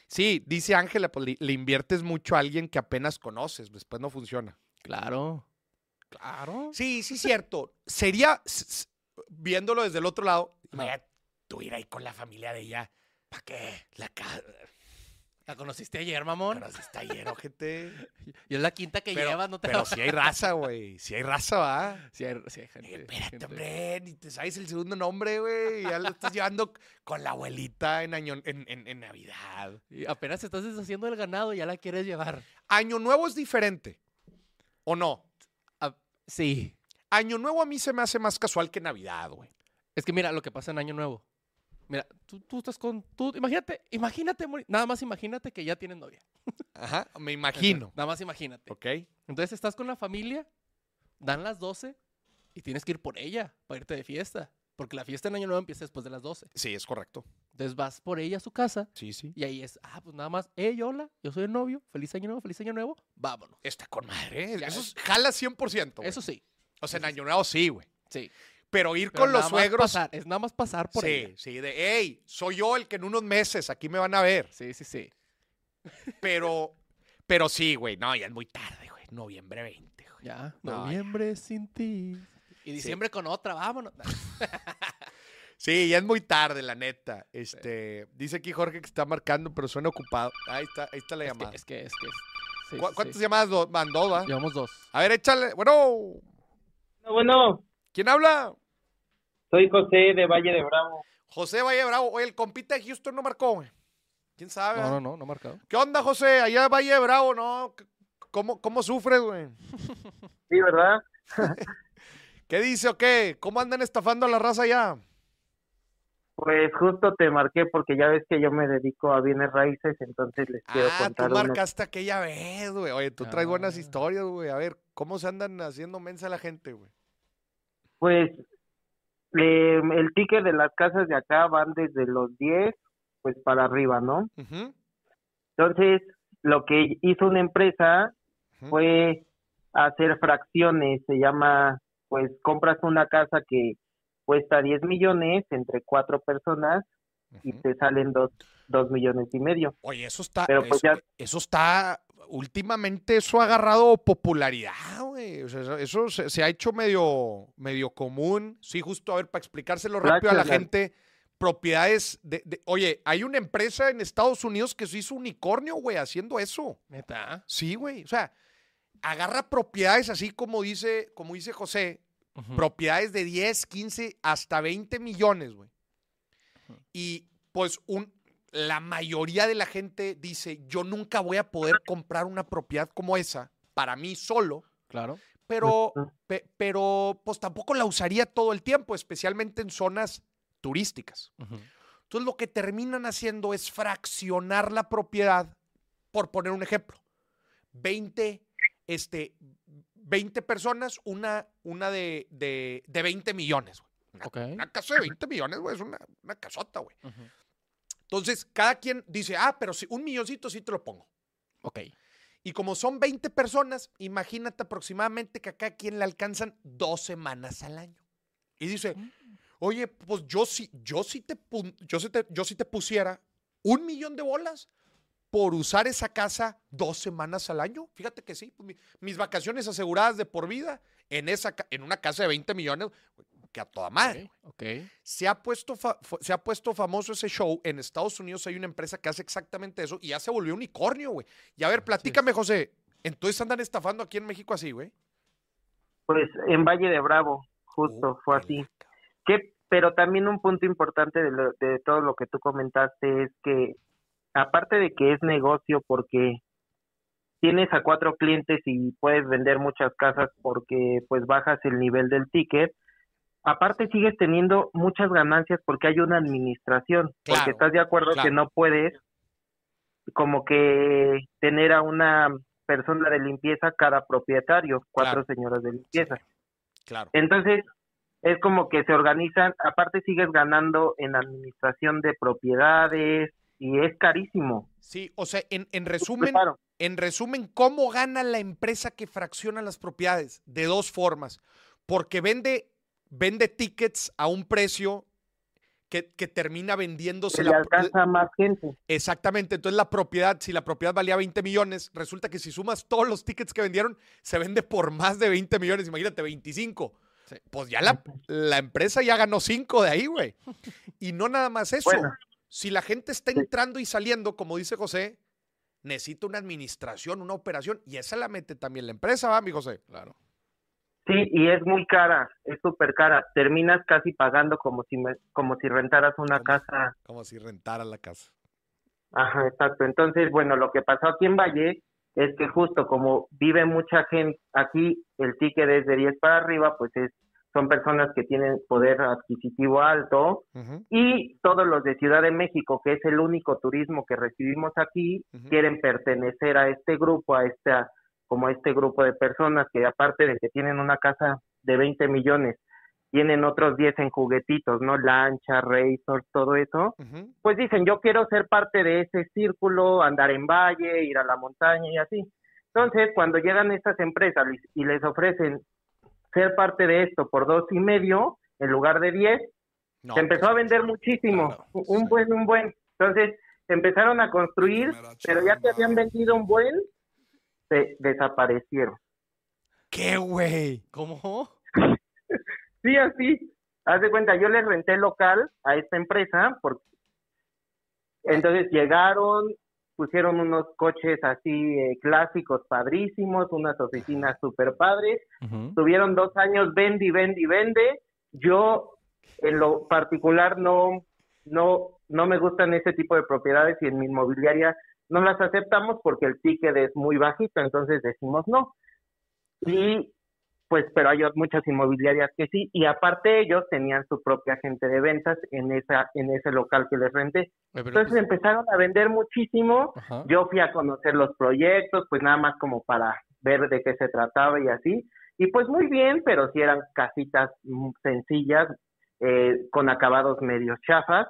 Sí, dice Ángela, pues le, inviertes mucho a alguien que apenas conoces, después no funciona. Claro. Claro. Sí, sí, cierto. Sería, viéndolo desde el otro lado, imagínate, tú ir ahí con la familia de ella. ¿Para qué? La casa. ¿La conociste ayer, mamón? Si está lleno, gente. Y es la quinta que Pero, llevas, no te pero la- si hay raza, güey. Si hay raza, va. Sí hay, hay gente. Eh, Espérate, gente. hombre, ni te sabes el segundo nombre, güey. Ya lo estás llevando con la abuelita en, año, en, en- en Navidad. Y apenas estás deshaciendo del ganado y ya la quieres llevar. Año Nuevo es diferente. ¿O no? Ah, sí. Año Nuevo a mí se me hace más casual que Navidad, güey. Es que mira lo que pasa en Año Nuevo. Mira, tú, tú estás con. Tú, imagínate, imagínate, nada más imagínate que ya tienes novia. Ajá, me imagino. Nada más imagínate. ¿Ok? Entonces estás con la familia, dan las 12 y tienes que ir por ella para irte de fiesta. Porque la fiesta en Año Nuevo empieza después de las 12. Sí, es correcto. Entonces vas por ella a su casa Sí, sí. y ahí es, ah, pues nada más, hey, hola, yo soy el novio, feliz año nuevo, feliz año nuevo, vámonos. Está con madre. ¿eh? Ya Eso es- jala 100%. güey. Eso sí, O sea, en Año Nuevo sí, güey. sí. Pero ir Pero con los suegros. pasar, es nada más pasar por sí, ella. sí, de, hey, soy yo el que en unos meses aquí me van a ver. Sí, sí, sí. Pero, pero sí, güey, no, ya es muy tarde, güey. Noviembre 20, güey. Ya, No, noviembre sin ti. Y diciembre con otra, vámonos. Sí, ya es muy tarde, la neta. Este, dice aquí Jorge que está marcando, pero suena ocupado. Ahí está, ahí está la Es que, llamada. es que, es que. sí, ¿Cu- sí, ¿Cuántas sí. llamadas mandó, va? Llevamos dos. A ver, échale. Bueno, Bueno, ¿quién habla? soy José de Valle de Bravo. José Valle Bravo. Oye, el compita de Houston no marcó, güey. ¿Quién sabe? No, no, no, no marcado. ¿Qué onda, José? Allá de Valle de Bravo, ¿no? ¿Cómo, cómo sufres, güey? Sí, ¿verdad? ¿Qué dice o qué? ¿Cómo andan estafando a la raza allá? Pues justo te marqué porque ya ves que yo me dedico a bienes raíces, entonces les quiero Ah, tú contar unos- marcaste aquella vez, güey. Oye, tú traes buenas Ah. historias, güey. A ver, ¿cómo se andan haciendo mensa la gente, güey? Pues eh, el ticket de las casas de acá van desde los 10 pues para arriba, ¿no? Ujú, Entonces, lo que hizo una empresa fue hacer fracciones, se llama, pues compras una casa que cuesta 10 millones entre cuatro personas y te salen dos, dos millones y medio. Oye, eso está, Pero, pues, eso, ya- eso está, últimamente eso ha agarrado popularidad, güey. O sea, eso, eso se, se ha hecho medio, medio común. Sí, justo, a ver, para explicárselo rápido a la gente, propiedades de, de- oye, hay una empresa en Estados Unidos que se hizo unicornio, güey, haciendo eso. Neta. Sí, güey. O sea, agarra propiedades así como dice, como dice José, propiedades de 10, 15, hasta 20 millones, güey. Y pues un, la mayoría de la gente dice, yo nunca voy a poder comprar una propiedad como esa para mí solo, Claro. pero, pe- pero pues tampoco la usaría todo el tiempo, especialmente en zonas turísticas. Entonces lo que terminan haciendo es fraccionar la propiedad, por poner un ejemplo. 20, este, 20 personas, una, una de, de, de 20 millones. Una, una casa de 20 millones, güey, es una, una casota, güey. Entonces, cada quien dice, ah, pero si un milloncito sí te lo pongo. Ok. Y como son 20 personas, imagínate aproximadamente que a cada quien le alcanzan dos semanas al año. Y dice, oye, pues yo sí, yo sí te, yo sí te, yo sí te pusiera un millón de bolas por usar esa casa dos semanas al año. Fíjate que sí, pues, mi- mis vacaciones aseguradas de por vida en, esa, en una casa de 20 millones, que a toda madre. Ok. Se ha, puesto se ha puesto famoso ese show. En Estados Unidos hay una empresa que hace exactamente eso y ya se volvió unicornio, güey. Y a ver, platícame, José. Entonces andan estafando aquí en México así, güey. Pues en Valle de Bravo, justo, Uh, fue así. Que, pero también un punto importante de, lo- de todo lo que tú comentaste es que aparte de que es negocio porque tienes a cuatro clientes y puedes vender muchas casas porque pues bajas el nivel del ticket, aparte sigues teniendo muchas ganancias porque hay una administración, Claro, porque estás de acuerdo claro. que no puedes como que tener a una persona de limpieza cada propietario, cuatro Claro. señoras de limpieza. Claro. Entonces, es como que se organizan, aparte sigues ganando en administración de propiedades y es carísimo. Sí, o sea, en, en resumen, Claro. en resumen, ¿cómo gana la empresa que fracciona las propiedades? De dos formas. Porque vende, vende tickets a un precio que, que termina vendiéndose Se le la, alcanza a más gente. Exactamente, entonces la propiedad, si la propiedad valía 20 millones, resulta que si sumas todos los tickets que vendieron, se vende por más de 20 millones, imagínate, 25. Sí. Pues ya la, la empresa ya ganó 5 de ahí, güey. Y no nada más eso. Bueno. si la gente está entrando y saliendo, como dice José, necesita una administración, una operación, y esa la mete también la empresa, ¿va, mi José? Claro. Sí, y es muy cara, es súper cara. Terminas casi pagando como si me- como si rentaras una casa. Como si rentara la casa. Ajá, exacto. Entonces, bueno, lo que pasó aquí en Valle es que justo como vive mucha gente aquí, el ticket es de 10 para arriba, pues es son personas que tienen poder adquisitivo alto y todos los de Ciudad de México, que es el único turismo que recibimos aquí, quieren pertenecer a este grupo, a esta como este grupo de personas que aparte de que tienen una casa de 20 millones, tienen otros 10 en juguetitos, ¿no? Lancha, racers, todo eso. Pues dicen, yo quiero ser parte de ese círculo, andar en valle, ir a la montaña y así. Entonces, cuando llegan estas empresas y les ofrecen ser parte de esto por dos y medio en lugar de 10, No, se empezó a vender muchísimo, un buen, un buen. Entonces empezaron a construir, pero ya que habían vendido un buen, se desaparecieron. ¿Qué, güey? ¿Cómo? Sí, así. Haz de cuenta, yo les renté local a esta empresa, porque entonces llegaron, pusieron unos coches así eh, clásicos padrísimos, unas oficinas super padres, tuvieron dos años vende y vende y vende. Yo, en lo particular, no, no, no me gustan ese tipo de propiedades y en mi inmobiliaria no las aceptamos porque el ticket es muy bajito, entonces decimos no. Y pues, pero hay muchas inmobiliarias que sí, y aparte ellos tenían su propia agente de ventas en esa, en ese local que les renté. Entonces pues- empezaron a vender muchísimo, Ajá. yo fui a conocer los proyectos, pues nada más como para ver de qué se trataba y así. Y pues muy bien, pero sí eran casitas mm, sencillas, eh, con acabados medio chafas.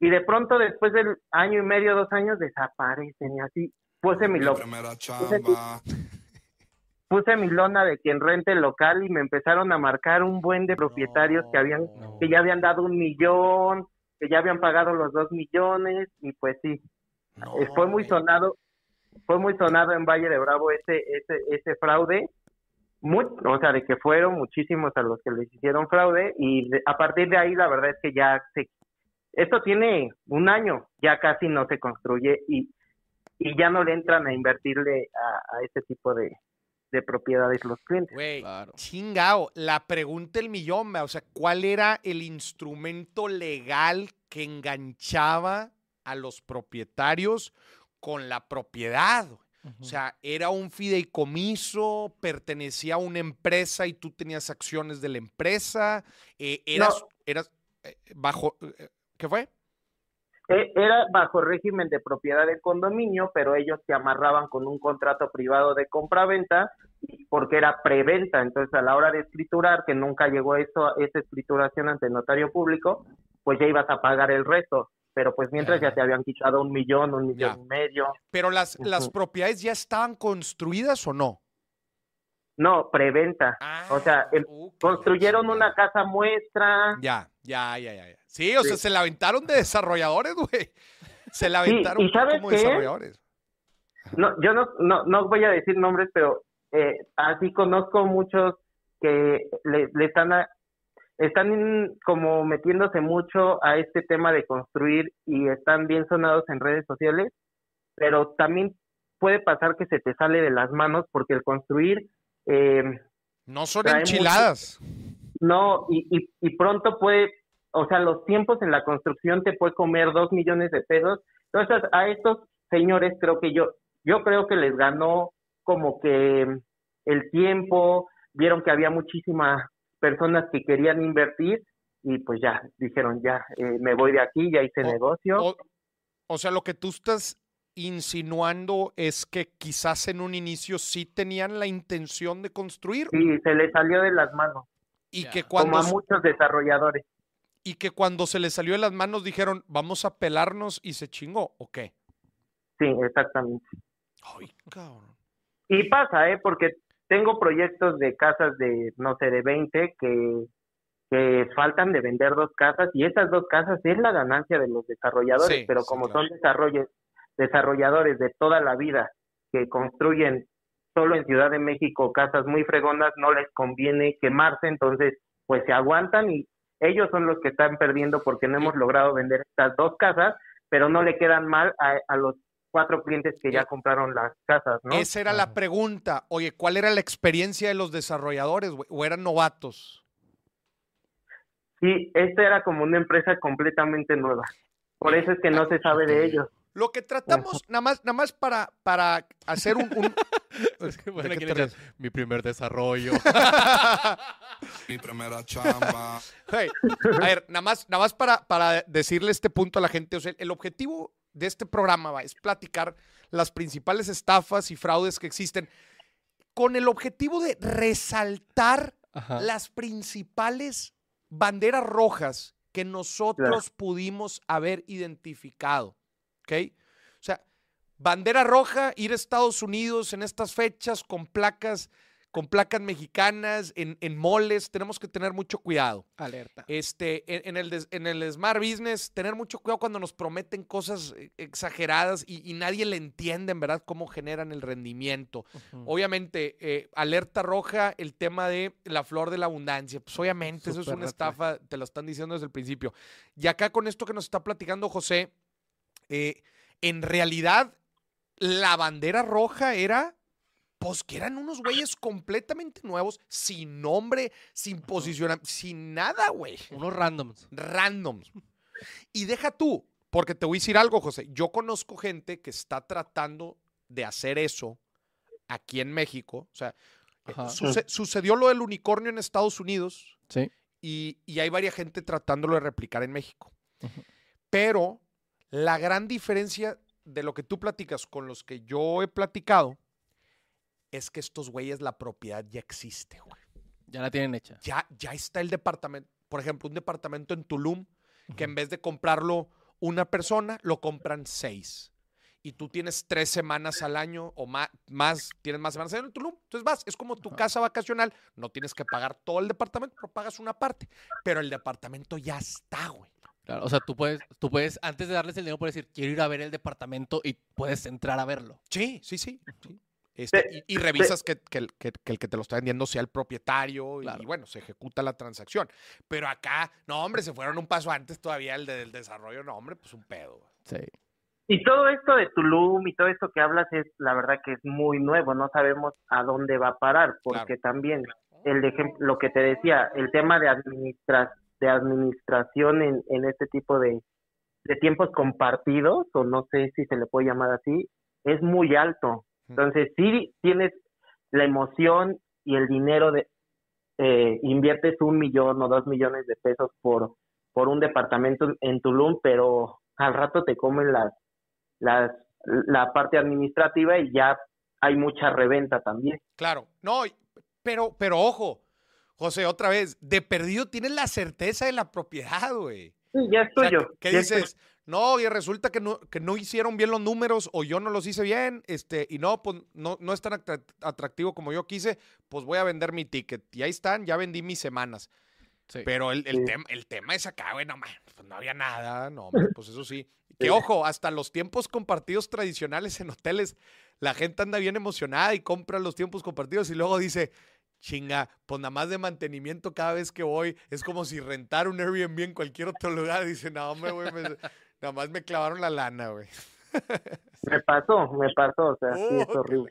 Y de pronto, después del año y medio, dos años, desaparecen y así. Puse mi, lo- primera puse, chamba. puse mi lona de quien rente el local y me empezaron a marcar un buen de propietarios que habían No. que ya habían dado un millón, que ya habían pagado los dos millones y pues sí, No, eh, fue muy sonado, fue muy sonado en Valle de Bravo ese, ese, ese fraude, muy, o sea, de que fueron muchísimos a los que les hicieron fraude y de- a partir de ahí la verdad es que ya se, esto tiene un año, ya casi no se construye y, y ya no le entran a invertirle a, a este tipo de, de propiedades los clientes. Güey, Claro. chingao. La pregunta del millón, o sea, ¿cuál era el instrumento legal que enganchaba a los propietarios con la propiedad? O sea, era un fideicomiso, pertenecía a una empresa y tú tenías acciones de la empresa. eh, eras, eras eh, bajo. eh, ¿Qué fue? Eh, Era bajo régimen de propiedad de condominio, pero ellos se amarraban con un contrato privado de compra-venta y- porque era preventa. Entonces, a la hora de escriturar, que nunca llegó eso, esa escrituración ante el notario público, pues ya ibas a pagar el resto. Pero pues mientras Ya. ya te habían quitado un millón, un millón Ya. y medio. Pero las, las propiedades ya estaban construidas o no? No, preventa. O sea, em- Construyeron una casa muestra. Ya, ya, ya, ya. Sí, o sea, Sí. se la aventaron de desarrolladores, güey. Se la Sí, aventaron ¿y sabes como qué? desarrolladores. No, yo no, no, no voy a decir nombres, pero eh, así conozco muchos que le, le están a- están como metiéndose mucho a este tema de construir y están bien sonados en redes sociales, pero también puede pasar que se te sale de las manos porque el construir eh, No son enchiladas. no y, y, y pronto puede, o sea, los tiempos en la construcción te puede comer dos millones de pesos Entonces, a estos señores creo que yo, yo creo que les ganó como que el tiempo, vieron que había muchísimas personas que querían invertir y pues ya dijeron, ya eh, me voy de aquí, ya hice O- negocio. O, o sea, lo que tú estás insinuando es que quizás en un inicio sí tenían la intención de construir Sí, se les salió de las manos, y que como cuando a muchos desarrolladores. Y que cuando se les salió de las manos dijeron, "Vamos a pelarnos" y se chingó, ¿o qué? Sí, exactamente. Ay, cabrón. Y pasa, ¿eh? Porque tengo proyectos de casas de, no sé, de 20 que, que faltan de vender dos casas y esas dos casas es la ganancia de los desarrolladores, Sí, pero sí, como claro. son desarrolle- desarrolladores de toda la vida que construyen solo en Ciudad de México casas muy fregonas, no les conviene quemarse, entonces pues se aguantan y ellos son los que están perdiendo porque no hemos logrado vender estas dos casas, pero no le quedan mal a, a los cuatro clientes que ya compraron las casas, ¿no? Esa era la pregunta. Oye, ¿cuál era la experiencia de los desarrolladores? ¿O eran novatos? Sí, esta era como una empresa completamente nueva. Por eso es que no se sabe de ellos. Lo que tratamos, nada más, nada más para, para hacer un... un- Bueno, ¿De aquí qué le te echas, mi primer desarrollo. Mi primera chamba. Hey, a ver, nada más, nada más para, para decirle este punto a la gente. O sea, el objetivo de este programa va, es platicar las principales estafas y fraudes que existen con el objetivo de resaltar Ajá. las principales banderas rojas que nosotros pudimos haber identificado. ¿Ok? O sea, bandera roja, ir a Estados Unidos en estas fechas con placas, con placas mexicanas, en, en moles, tenemos que tener mucho cuidado. Alerta. Este, en, en el, des- en el Smart Business, tener mucho cuidado cuando nos prometen cosas eh, exageradas y, y nadie le entiende, en verdad, cómo generan el rendimiento. Obviamente, eh, alerta roja, el tema de la flor de la abundancia. Pues obviamente, eso es una estafa, te lo están diciendo desde el principio. Y acá con esto que nos está platicando José, eh, en realidad, la bandera roja era, pues que eran unos güeyes completamente nuevos, sin nombre, sin posicionamiento, sin nada, güey Unos randoms. randoms. Y deja tú, porque te voy a decir algo, José. Yo conozco gente que está tratando de hacer eso aquí en México. O sea, eh, suce- sucedió lo del unicornio en Estados Unidos Sí. y, y hay varias gente tratándolo de replicar en México. Pero la gran diferencia de lo que tú platicas con los que yo he platicado es que estos güeyes, la propiedad ya existe, güey Ya la tienen hecha. ya, ya está el departamento. Por ejemplo, un departamento en Tulum que en vez de comprarlo una persona, lo compran seis. Y tú tienes tres semanas al año o más, más tienes más semanas al año en Tulum. Entonces vas, es como tu casa vacacional. No tienes que pagar todo el departamento, pero pagas una parte. Pero el departamento ya está, güey. Claro, o sea, tú puedes, tú puedes, antes de darles el dinero, puedes decir, quiero ir a ver el departamento y puedes entrar a verlo. Sí, sí, sí. sí. Este, y, y revisas que, que el, que- que el que te lo está vendiendo sea el propietario Claro. y bueno, se ejecuta la transacción. Pero acá, no, hombre, se fueron un paso antes todavía el del desarrollo. No, hombre, pues un pedo. Sí. Y todo esto de Tulum y todo esto que hablas es, la verdad que es muy nuevo, no sabemos a dónde va a parar, porque también el ejem- lo que te decía, el tema de administra de administración en, en este tipo de, de tiempos compartidos, o no sé si se le puede llamar así, es muy alto. Entonces, sí tienes la emoción y el dinero de, eh, inviertes un millón o dos millones de pesos por, por un departamento en Tulum, pero al rato te comen las, las, la parte administrativa y ya hay mucha reventa también. Claro, no, pero, pero ojo, José, otra vez, de perdido tienes la certeza de la propiedad, güey. Sí, ya es O sea, tuyo. ¿Qué ya es tuyo. dices? No, y resulta que no, que no hicieron bien los números o yo no los hice bien, este, y no, pues no, no es tan atrac- atractivo como yo quise, pues voy a vender mi ticket. Y ahí están, ya vendí mis semanas. Sí. Pero el, el, Sí. tema, el tema es acá, güey, no, man, pues no había nada, no, pues eso sí. Que ojo, hasta los tiempos compartidos tradicionales en hoteles, la gente anda bien emocionada y compra los tiempos compartidos y luego dice, chinga, pues nada más de mantenimiento cada vez que voy, es como si rentar un Airbnb en cualquier otro lugar. Dice, no, hombre, güey, me- nada más me clavaron la lana, güey. Me pasó, me pasó, o sea, sí es horrible.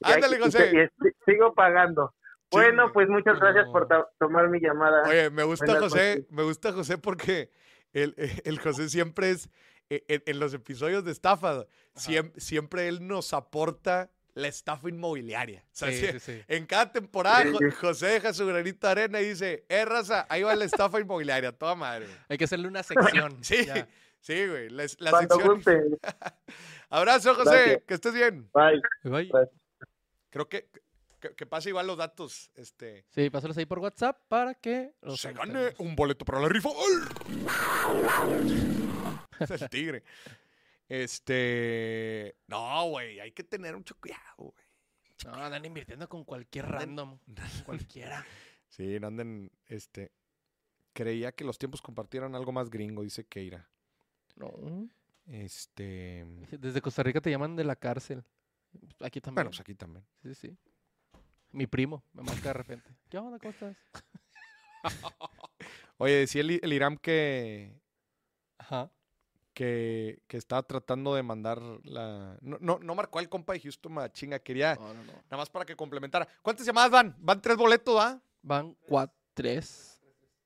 Y Ándale, y José. se- y es- sigo pagando. Bueno, Chinga. pues muchas gracias por to- tomar mi llamada. Oye, me gusta Buenas José, noches. me gusta José porque el, el José siempre es, e- en, en los episodios de estafa, siem- siempre él nos aporta la estafa inmobiliaria. O sea, Sí, sí- sí, sí. En cada temporada. José deja su granito de arena y dice, eh, raza, ahí va la estafa inmobiliaria, toda madre. güey". Hay que hacerle una sección. Sí, ya. sí, güey, la, la Cuando sección. Abrazo, José, Gracias. que estés bien. Bye. Bye. Creo que, que, que pase igual los datos, este... Sí, pásalos ahí por WhatsApp para que los se gane un boleto para la rifa. Es el tigre. Este. No, güey. Hay que tener mucho cuidado, güey. No, andan invirtiendo con cualquier random. Cualquiera. Sí, no anden. Este. Creía que los tiempos compartieran algo más gringo, dice Keira. No. Este. Desde Costa Rica te llaman de la cárcel. Aquí también. Bueno, pues aquí también. Sí, sí. Mi primo me marca de repente. ¿Qué onda? ¿Cómo estás? Oye, decía el, el Iram que, Ajá. Que, que estaba tratando de mandar la. No, no, no marcó al compa de Houston, ma chinga. Quería. No, no, no. Nada más para que complementara. ¿Cuántas llamadas van? Van tres boletos, ¿ah? Van cuatro, tres.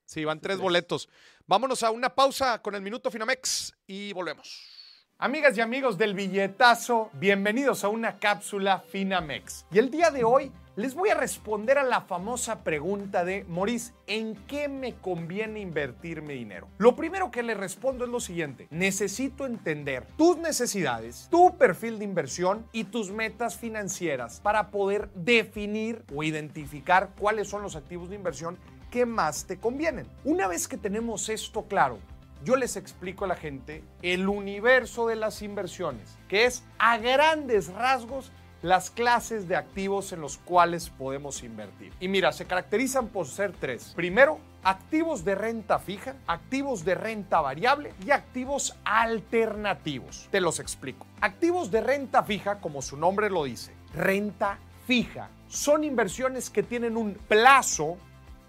Sí, van tres Tres. boletos. Vámonos a una pausa con el Minuto Finamex y volvemos. Amigas y amigos del billetazo, bienvenidos a una cápsula Finamex. Y el día de hoy les voy a responder a la famosa pregunta de Maurice, ¿en qué me conviene invertir mi dinero? Lo primero que le respondo es lo siguiente, necesito entender tus necesidades, tu perfil de inversión y tus metas financieras para poder definir o identificar cuáles son los activos de inversión que más te convienen. Una vez que tenemos esto claro, yo les explico a la gente el universo de las inversiones, que es a grandes rasgos las clases de activos en los cuales podemos invertir. Y mira, se caracterizan por ser tres. Primero, activos de renta fija, activos de renta variable y activos alternativos. Te los explico. Activos de renta fija, como su nombre lo dice, renta fija. Son inversiones que tienen un plazo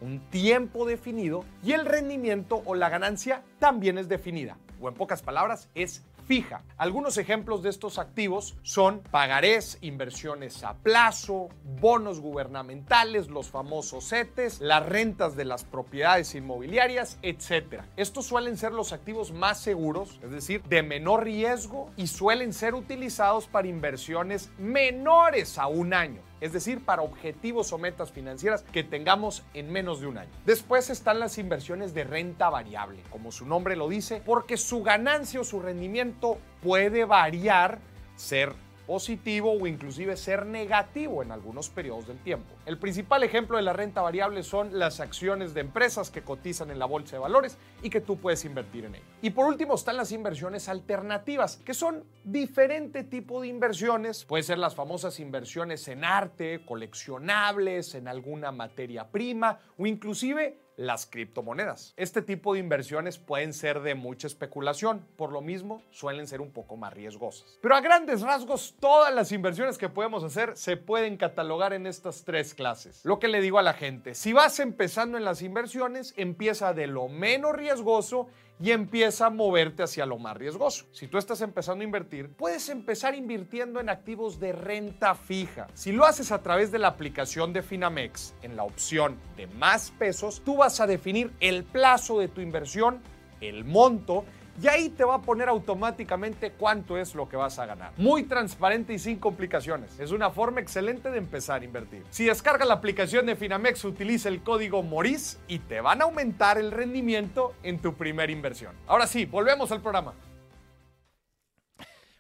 un tiempo definido y el rendimiento o la ganancia también es definida, o en pocas palabras, es fija. Algunos ejemplos de estos activos son pagarés, inversiones a plazo, bonos gubernamentales, los famosos CETES, las rentas de las propiedades inmobiliarias, etc. Estos suelen ser los activos más seguros, es decir, de menor riesgo y suelen ser utilizados para inversiones menores a un año es decir, para objetivos o metas financieras que tengamos en menos de un año. Después están las inversiones de renta variable, como su nombre lo dice, porque su ganancia o su rendimiento puede variar, ser positivo o inclusive ser negativo en algunos periodos del tiempo. El principal ejemplo de la renta variable son las acciones de empresas que cotizan en la bolsa de valores y que tú puedes invertir en ellas. Y por último están las inversiones alternativas, que son diferente tipo de inversiones. Puede ser las famosas inversiones en arte, coleccionables, en alguna materia prima o inclusive las criptomonedas. Este tipo de inversiones pueden ser de mucha especulación, por lo mismo suelen ser un poco más riesgosas. Pero a grandes rasgos, todas las inversiones que podemos hacer se pueden catalogar en estas tres clases. Lo que le digo a la gente, si vas empezando en las inversiones, empieza de lo menos riesgoso y empieza a moverte hacia lo más riesgoso. Si tú estás empezando a invertir, puedes empezar invirtiendo en activos de renta fija. Si lo haces a través de la aplicación de Finamex, en la opción de más pesos, tú vas a definir el plazo de tu inversión, el monto, y ahí te va a poner automáticamente cuánto es lo que vas a ganar. Muy transparente y sin complicaciones. Es una forma excelente de empezar a invertir. Si descargas la aplicación de Finamex, utiliza el código MORIS y te van a aumentar el rendimiento en tu primera inversión. Ahora sí, volvemos al programa.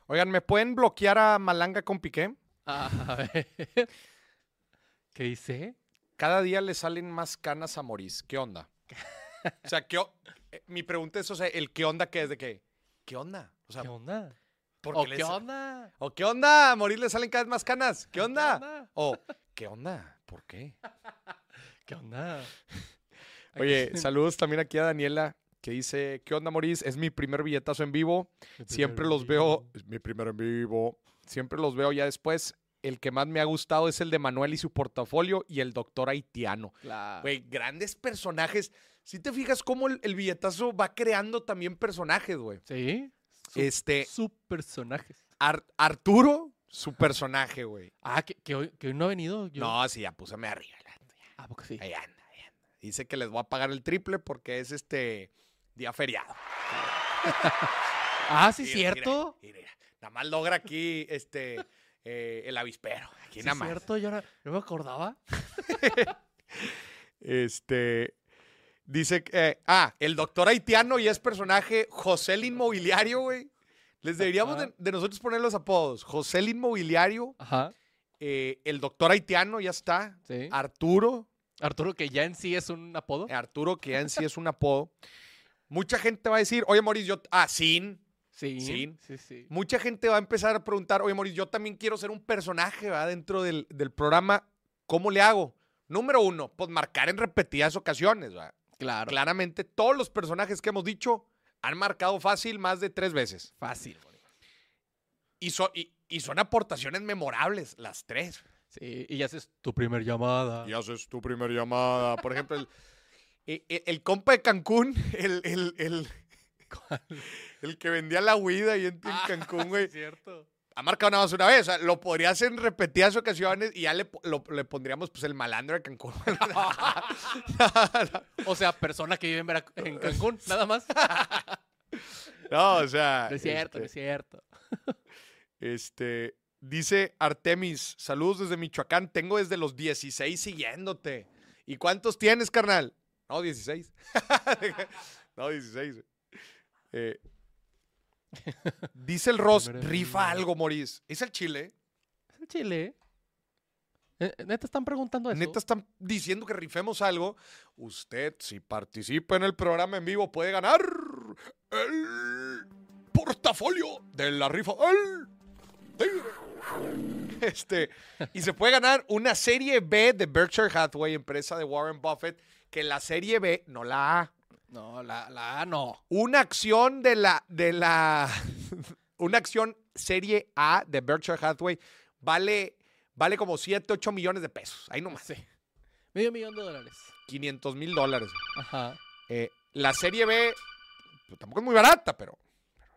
Oigan, ¿me pueden bloquear a Malanga con Piqué? A ver. ¿Qué dice? Cada día le salen más canas a Moris. ¿Qué onda? O sea, ¿qué o- eh, mi pregunta es, o sea, el qué onda que es de qué. ¿Qué onda? O sea, ¿Qué onda? ¿por ¿O qué qué onda? ¿O qué onda? A Moris le salen cada vez más canas. ¿Qué onda? onda? O ¿qué onda? ¿Por qué? ¿Qué onda? Oye, saludos también aquí a Daniela que dice, ¿qué onda, Moris? Es mi primer billetazo en vivo. Siempre los veo, es mi primero en vivo. Siempre los veo ya después. El que más me ha gustado es el de Manuel y su portafolio y el doctor haitiano. Claro. Güey, grandes personajes. Si te fijas cómo el, el billetazo va creando también personajes, güey. Sí. Su, Este, su personajes. Ar- Arturo, su personaje, güey. Ah, que, que hoy, que hoy no ha venido. Yo... No, sí, ya púsame arriba. Ah, porque sí. Ahí anda, ahí anda. Dice que les voy a pagar el triple porque es este día feriado. Ah, sí, Mira, cierto. mira, mira. Nada más logra aquí este, eh, el avispero. Aquí Sí, nada más. cierto, yo no, no me acordaba. Este. Dice que. eh, ah, el doctor haitiano y es personaje José el Inmobiliario, güey. Les deberíamos de, nosotros poner los apodos. José el Inmobiliario, Ajá, eh, el doctor haitiano ya está. sí. Arturo, Arturo, que ya en sí es un apodo. eh, Arturo, que ya en sí es un apodo. Mucha gente va a decir, oye, Moris, yo. Ah, Sin. Sí, sí. sí, sí. Mucha gente va a empezar a preguntar, oye, Moris, yo también quiero ser un personaje, ¿va? Dentro del, del programa. ¿Cómo le hago? Número uno, pues marcar en repetidas ocasiones, ¿va? Claro. Claramente, todos los personajes que hemos dicho han marcado fácil más de tres veces. Fácil. güey. Y, so- y, y son aportaciones memorables, las tres. Sí, y ya haces tu primer llamada. Y haces tu primera llamada. Por ejemplo, el, e- e- el compa de Cancún, el, el, el, el que vendía la huida ahí en, en Ah, Cancún, güey. cierto. Ha marcado nada más una vez. O sea, lo podría hacer en repetidas ocasiones y ya le, lo- le pondríamos pues el malandro de Cancún. O sea, persona que vive en, Verac- en Cancún, nada más. no, o sea. No es cierto, no es este, cierto. Este, dice Artemis, saludos desde Michoacán, tengo desde los 16 siguiéndote. ¿Y cuántos tienes, carnal? No, 16. no, 16. Eh, dice el Ross, rifa algo, Moris. ¿Es el Chile? Es el Chile. Eh, Neta están preguntando eso. Neta están diciendo que rifemos algo. Usted, si participa en el programa en vivo, puede ganar el portafolio de la rifa. El. Este, y se puede ganar una serie B de Berkshire Hathaway, empresa de Warren Buffett, que la serie B, no la A. No, la, la A no. Una acción de la, de la, una acción serie A de Berkshire Hathaway vale, vale como 7, 8 millones de pesos. Ahí nomás. Sí. Medio millón de dólares. 500 mil dólares. Ajá. Eh, la serie B pues, tampoco es muy barata, pero,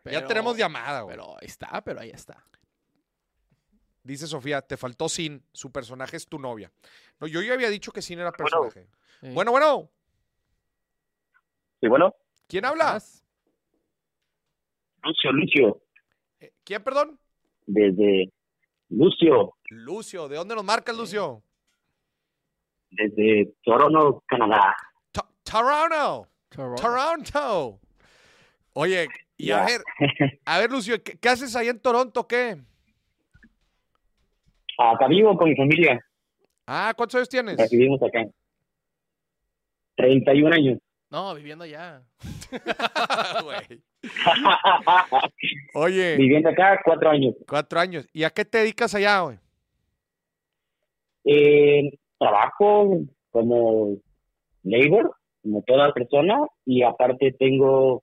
ya tenemos llamada, güey. Pero ahí está, pero ahí está. Dice Sofía, te faltó Sin, su personaje es tu novia. No, yo ya había dicho que Sin era Bueno. personaje. Sí. Bueno, bueno, Sí, bueno, ¿quién habla? ¿Estás? Lucio, Lucio, Eh, ¿Quién, perdón? desde Lucio, Lucio, ¿de dónde nos marcas, Lucio? desde Toronto, Canadá. To- Toronto, Toronto. Toronto. Oye, y a ver, a ver, Lucio, ¿qué, qué haces ahí en Toronto, qué? Acá vivo con mi familia, Ah, ¿cuántos años tienes? aquí vivimos acá. 31 años. No, viviendo allá. Oye, Viviendo acá cuatro años. cuatro años. ¿Y a qué te dedicas allá, güey? Eh, trabajo como labor, como toda persona, y aparte tengo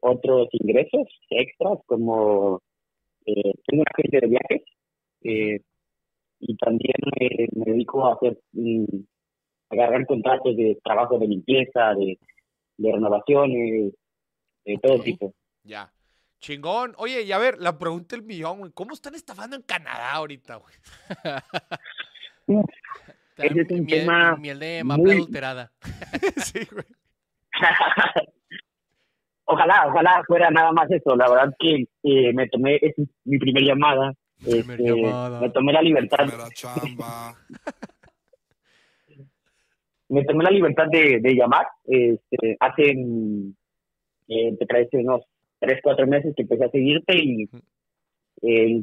otros ingresos extras, como eh, tengo una agencia de viajes, eh, y también eh, me dedico a hacer, mm, agarrar contratos de trabajo de limpieza, de, de renovaciones, de todo tipo. Ya. Chingón. Oye, y a ver, la pregunta del millón, güey. ¿Cómo están estafando en Canadá ahorita, güey? Ese es un miel, tema miel de maple muy- adulterada. sí, güey. ojalá, ojalá fuera nada más eso. La verdad que eh, me tomé, es mi primera llamada. Primer este, llamada. Me tomé la libertad, Primera chamba. Me tomé la libertad de, de llamar. Este, hace, eh, te parece unos tres, cuatro meses que empecé a seguirte y eh,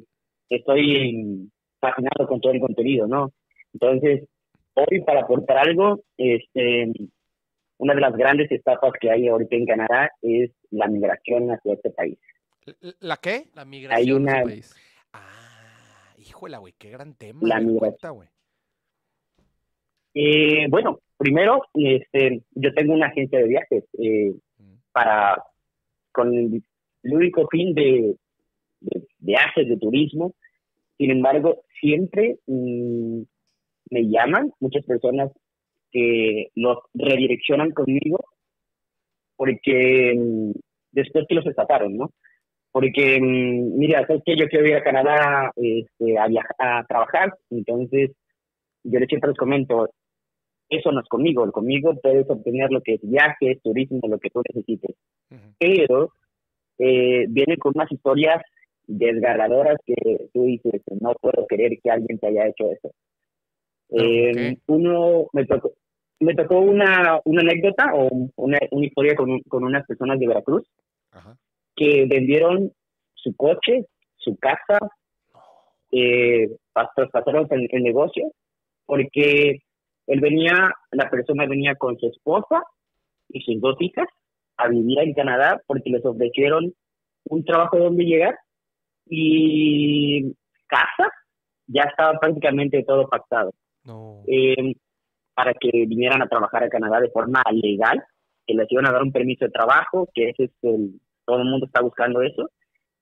estoy fascinado con todo el contenido, ¿no? Entonces, hoy para aportar algo, este, una de las grandes estafas que hay ahorita en Canadá es la migración hacia este país. ¿L- ¿La qué? La migración de su país. Ah, híjole, güey, qué gran tema. La migración. cuenta, güey. Eh, bueno, primero, este, yo tengo una agencia de viajes eh, para con el único fin de, de viajes, de turismo. Sin embargo, siempre mm, me llaman muchas personas que los redireccionan conmigo porque mm, después que los estafaron, ¿no? Porque, mm, mira, sabes que yo quiero ir a Canadá este, a, a trabajar, entonces yo siempre les comento, eso no es conmigo, conmigo puedes obtener lo que es viajes, turismo, lo que tú necesites, Ujú. pero eh, vienen con unas historias desgarradoras que tú dices, no puedo creer que alguien te haya hecho eso. Eh, Uno, me tocó, me tocó una, una anécdota o una, una historia con, con unas personas de Veracruz Ajá. que vendieron su coche, su casa, eh, pas- traspasaron el, el negocio, porque él venía, la persona venía con su esposa y sus dos hijas a vivir en Canadá porque les ofrecieron un trabajo donde llegar y casa, ya estaba prácticamente todo pactado No. eh, para que vinieran a trabajar a Canadá de forma legal, que les iban a dar un permiso de trabajo, que ese es el, todo el mundo está buscando eso,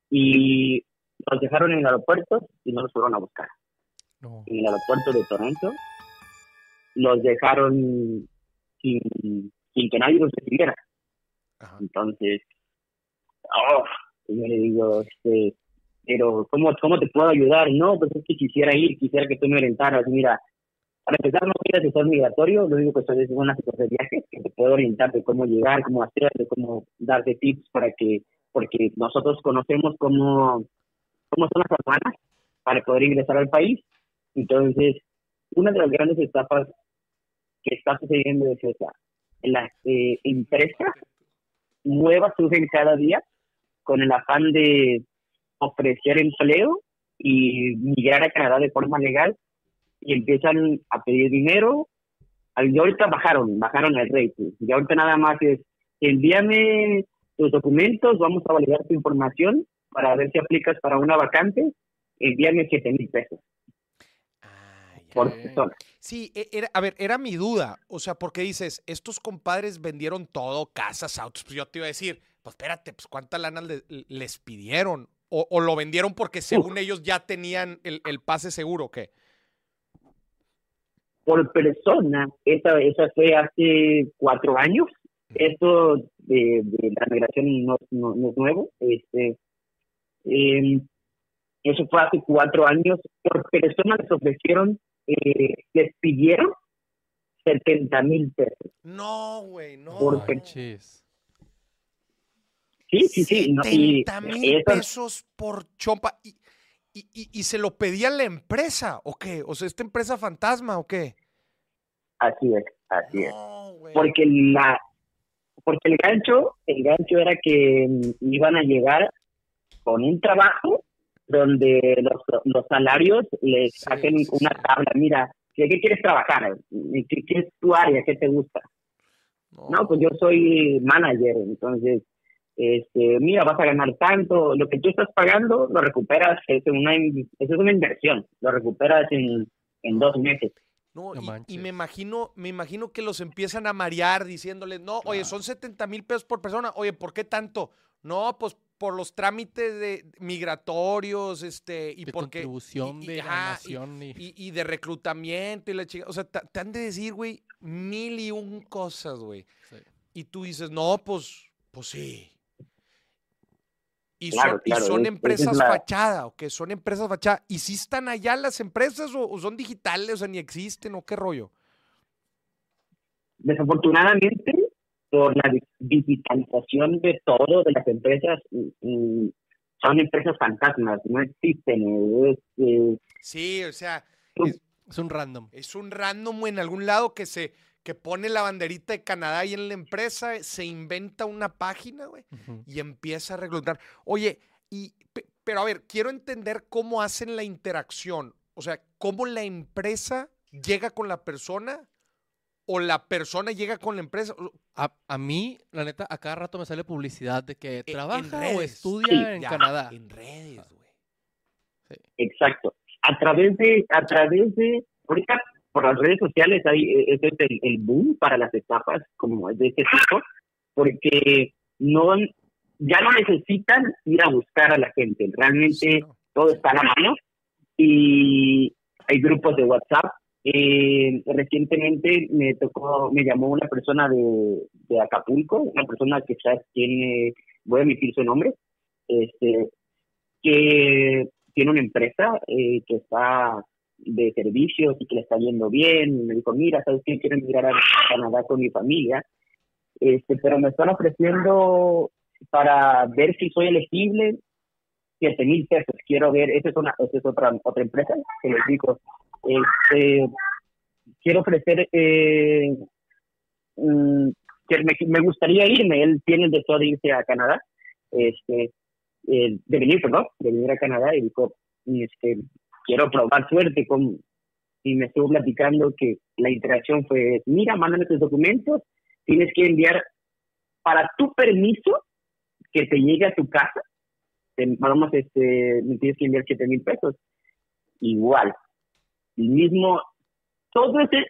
y los dejaron en el aeropuerto y no los fueron a buscar. No. En el aeropuerto de Toronto los dejaron sin, sin que nadie los recibiera. Ajá. Entonces, oh, yo le digo, este, pero ¿cómo, ¿cómo te puedo ayudar? No, pues es que quisiera ir, quisiera que tú me orientaras. Mira, para empezar, no soy asesor migratorio, lo único que soy es un asesor de viajes que te puedo orientar de cómo llegar, cómo hacer, de cómo darte tips para que, porque nosotros conocemos cómo, cómo son las aduanas para poder ingresar al país. Entonces, una de las grandes etapas que está sucediendo es esa. Las eh, empresas nuevas surgen cada día con el afán de ofrecer empleo y migrar a Canadá de forma legal y empiezan a pedir dinero. Y ahorita bajaron, bajaron el rating. Y ahorita nada más es, envíame tus documentos, vamos a validar tu información para ver si aplicas para una vacante, envíame 7 mil pesos Por. Sí, e- era, a ver, era mi duda. O sea, porque dices, estos compadres vendieron todo, casas, autos. Pues yo te iba a decir, pues espérate, pues cuánta lana le- les pidieron. O, o lo vendieron porque según ellos ya tenían el, el pase seguro, ¿o qué? por persona, esa, esa fue hace cuatro años. Esto de, de la migración no, no- no es nuevo. Este, eh, eso fue hace cuatro años. Por persona les ofrecieron, eh, les pidieron 70 mil pesos. No, güey, no. Por manches. Sí, sí, sí. no, y 70 mil pesos por chompa. Y, y, y- y se lo pedía la empresa, ¿o qué? O sea, ¿esta empresa fantasma o qué? Así es, así es. No, porque la porque el gancho el gancho era que mm, iban a llegar con un trabajo donde los, los salarios les Sí, hacen sí, una tabla mira ¿de qué quieres trabajar? ¿Qué, qué es tu área? ¿qué te gusta? no pues yo soy manager entonces este mira vas a ganar tanto lo que tú estás pagando lo recuperas es una eso es una inversión lo recuperas en en dos meses No, No y- y, me imagino, me imagino que los empiezan a marear diciéndoles, no, oye, son 70 mil pesos por persona. Oye, ¿por qué tanto? No, pues por los trámites de migratorios, este, y de porque. contribución y- y- de ajá, y- nación y, y, y de reclutamiento y la chica. O sea, te, te han de decir, güey, mil y un cosas, güey. Sí. Y tú dices, no, pues, pues sí. Y Claro, son, y son es- empresas la- fachada, ¿o qué? Son empresas fachada. ¿Y si están allá las empresas o, o son digitales, o sea, ni existen, o qué rollo? desafortunadamente, por la di- digitalización de todo, de las empresas, son empresas fantasmas, no existen. es, eh, Sí, o sea, es un random. es un random en algún lado que se que pone la banderita de Canadá ahí en la empresa, se inventa una página, güey, Ujú. y empieza a reclutar. Oye, y pe- pero a ver, quiero entender cómo hacen la interacción, o sea, cómo la empresa llega con la persona o la persona llega con la empresa. A, a mí, la neta, a cada rato me sale publicidad de que en trabaja o estudia Sí, en ya, Canadá. En redes, güey. exacto. A través de, a través de, ahorita por las redes sociales hay, ese es el, el boom para las etapas como de este tipo, porque no, ya no necesitan ir a buscar a la gente, realmente Sí, ¿no? todo está a la mano y hay grupos de WhatsApp. Eh, recientemente me tocó, me llamó una persona de, Acapulco, una persona que ya tiene, voy a emitir su nombre, este, que tiene una empresa eh, que está de servicios y que le está yendo bien. Me dijo, mira, ¿sabes qué? Quiero emigrar a Canadá con mi familia, este, pero me están ofreciendo para ver si soy elegible, 7 mil pesos. Quiero ver, esa es, una, es otra, otra empresa que les digo. Este, quiero ofrecer, eh, mm, que me, me gustaría irme. Él tiene el deseo de irse a Canadá, este, eh, de venir, perdón, de venir a Canadá y dijo, este, quiero probar suerte con, y me estuvo platicando que la interacción fue, mira, mándame tus documentos, tienes que enviar para tu permiso que te llegue a tu casa, te, vamos, este, me tienes que enviar 7 mil pesos. Igual, el mismo, todo ese,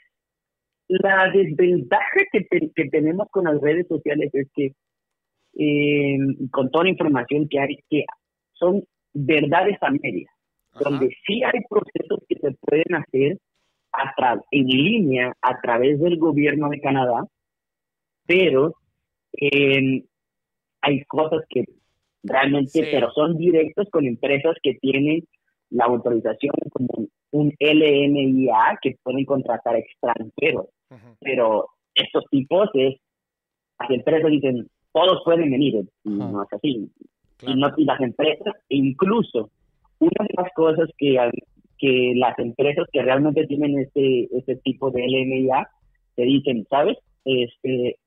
la desventaja que, te- que tenemos con las redes sociales es que eh, con toda la información que hay, que son verdades a medias donde sí hay procesos que se pueden hacer a en línea a través del gobierno de Canadá, pero eh, hay cosas que realmente, Sí. pero son directos con empresas que tienen la autorización como un LMIA que pueden contratar extranjeros, pero estos tipos es, las empresas dicen, todos pueden venir, y no es así, Claro. y, no, y las empresas, e incluso una de las cosas que, que las empresas que realmente tienen este, este tipo de LMIA te dicen, ¿sabes? Este,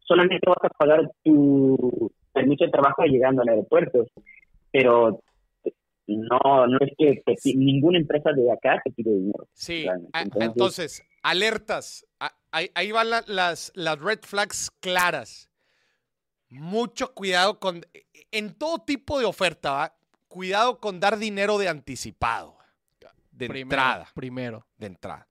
solamente vas a pagar tu permiso de trabajo llegando al aeropuerto, pero no, no es que te ninguna empresa de acá te pide dinero. Sí, Entonces- entonces, alertas. Ahí, ahí van la- las, las red flags claras. Mucho cuidado con, en todo tipo de oferta, ¿va? cuidado con dar dinero de anticipado. De primero, entrada, Primero. de entrada.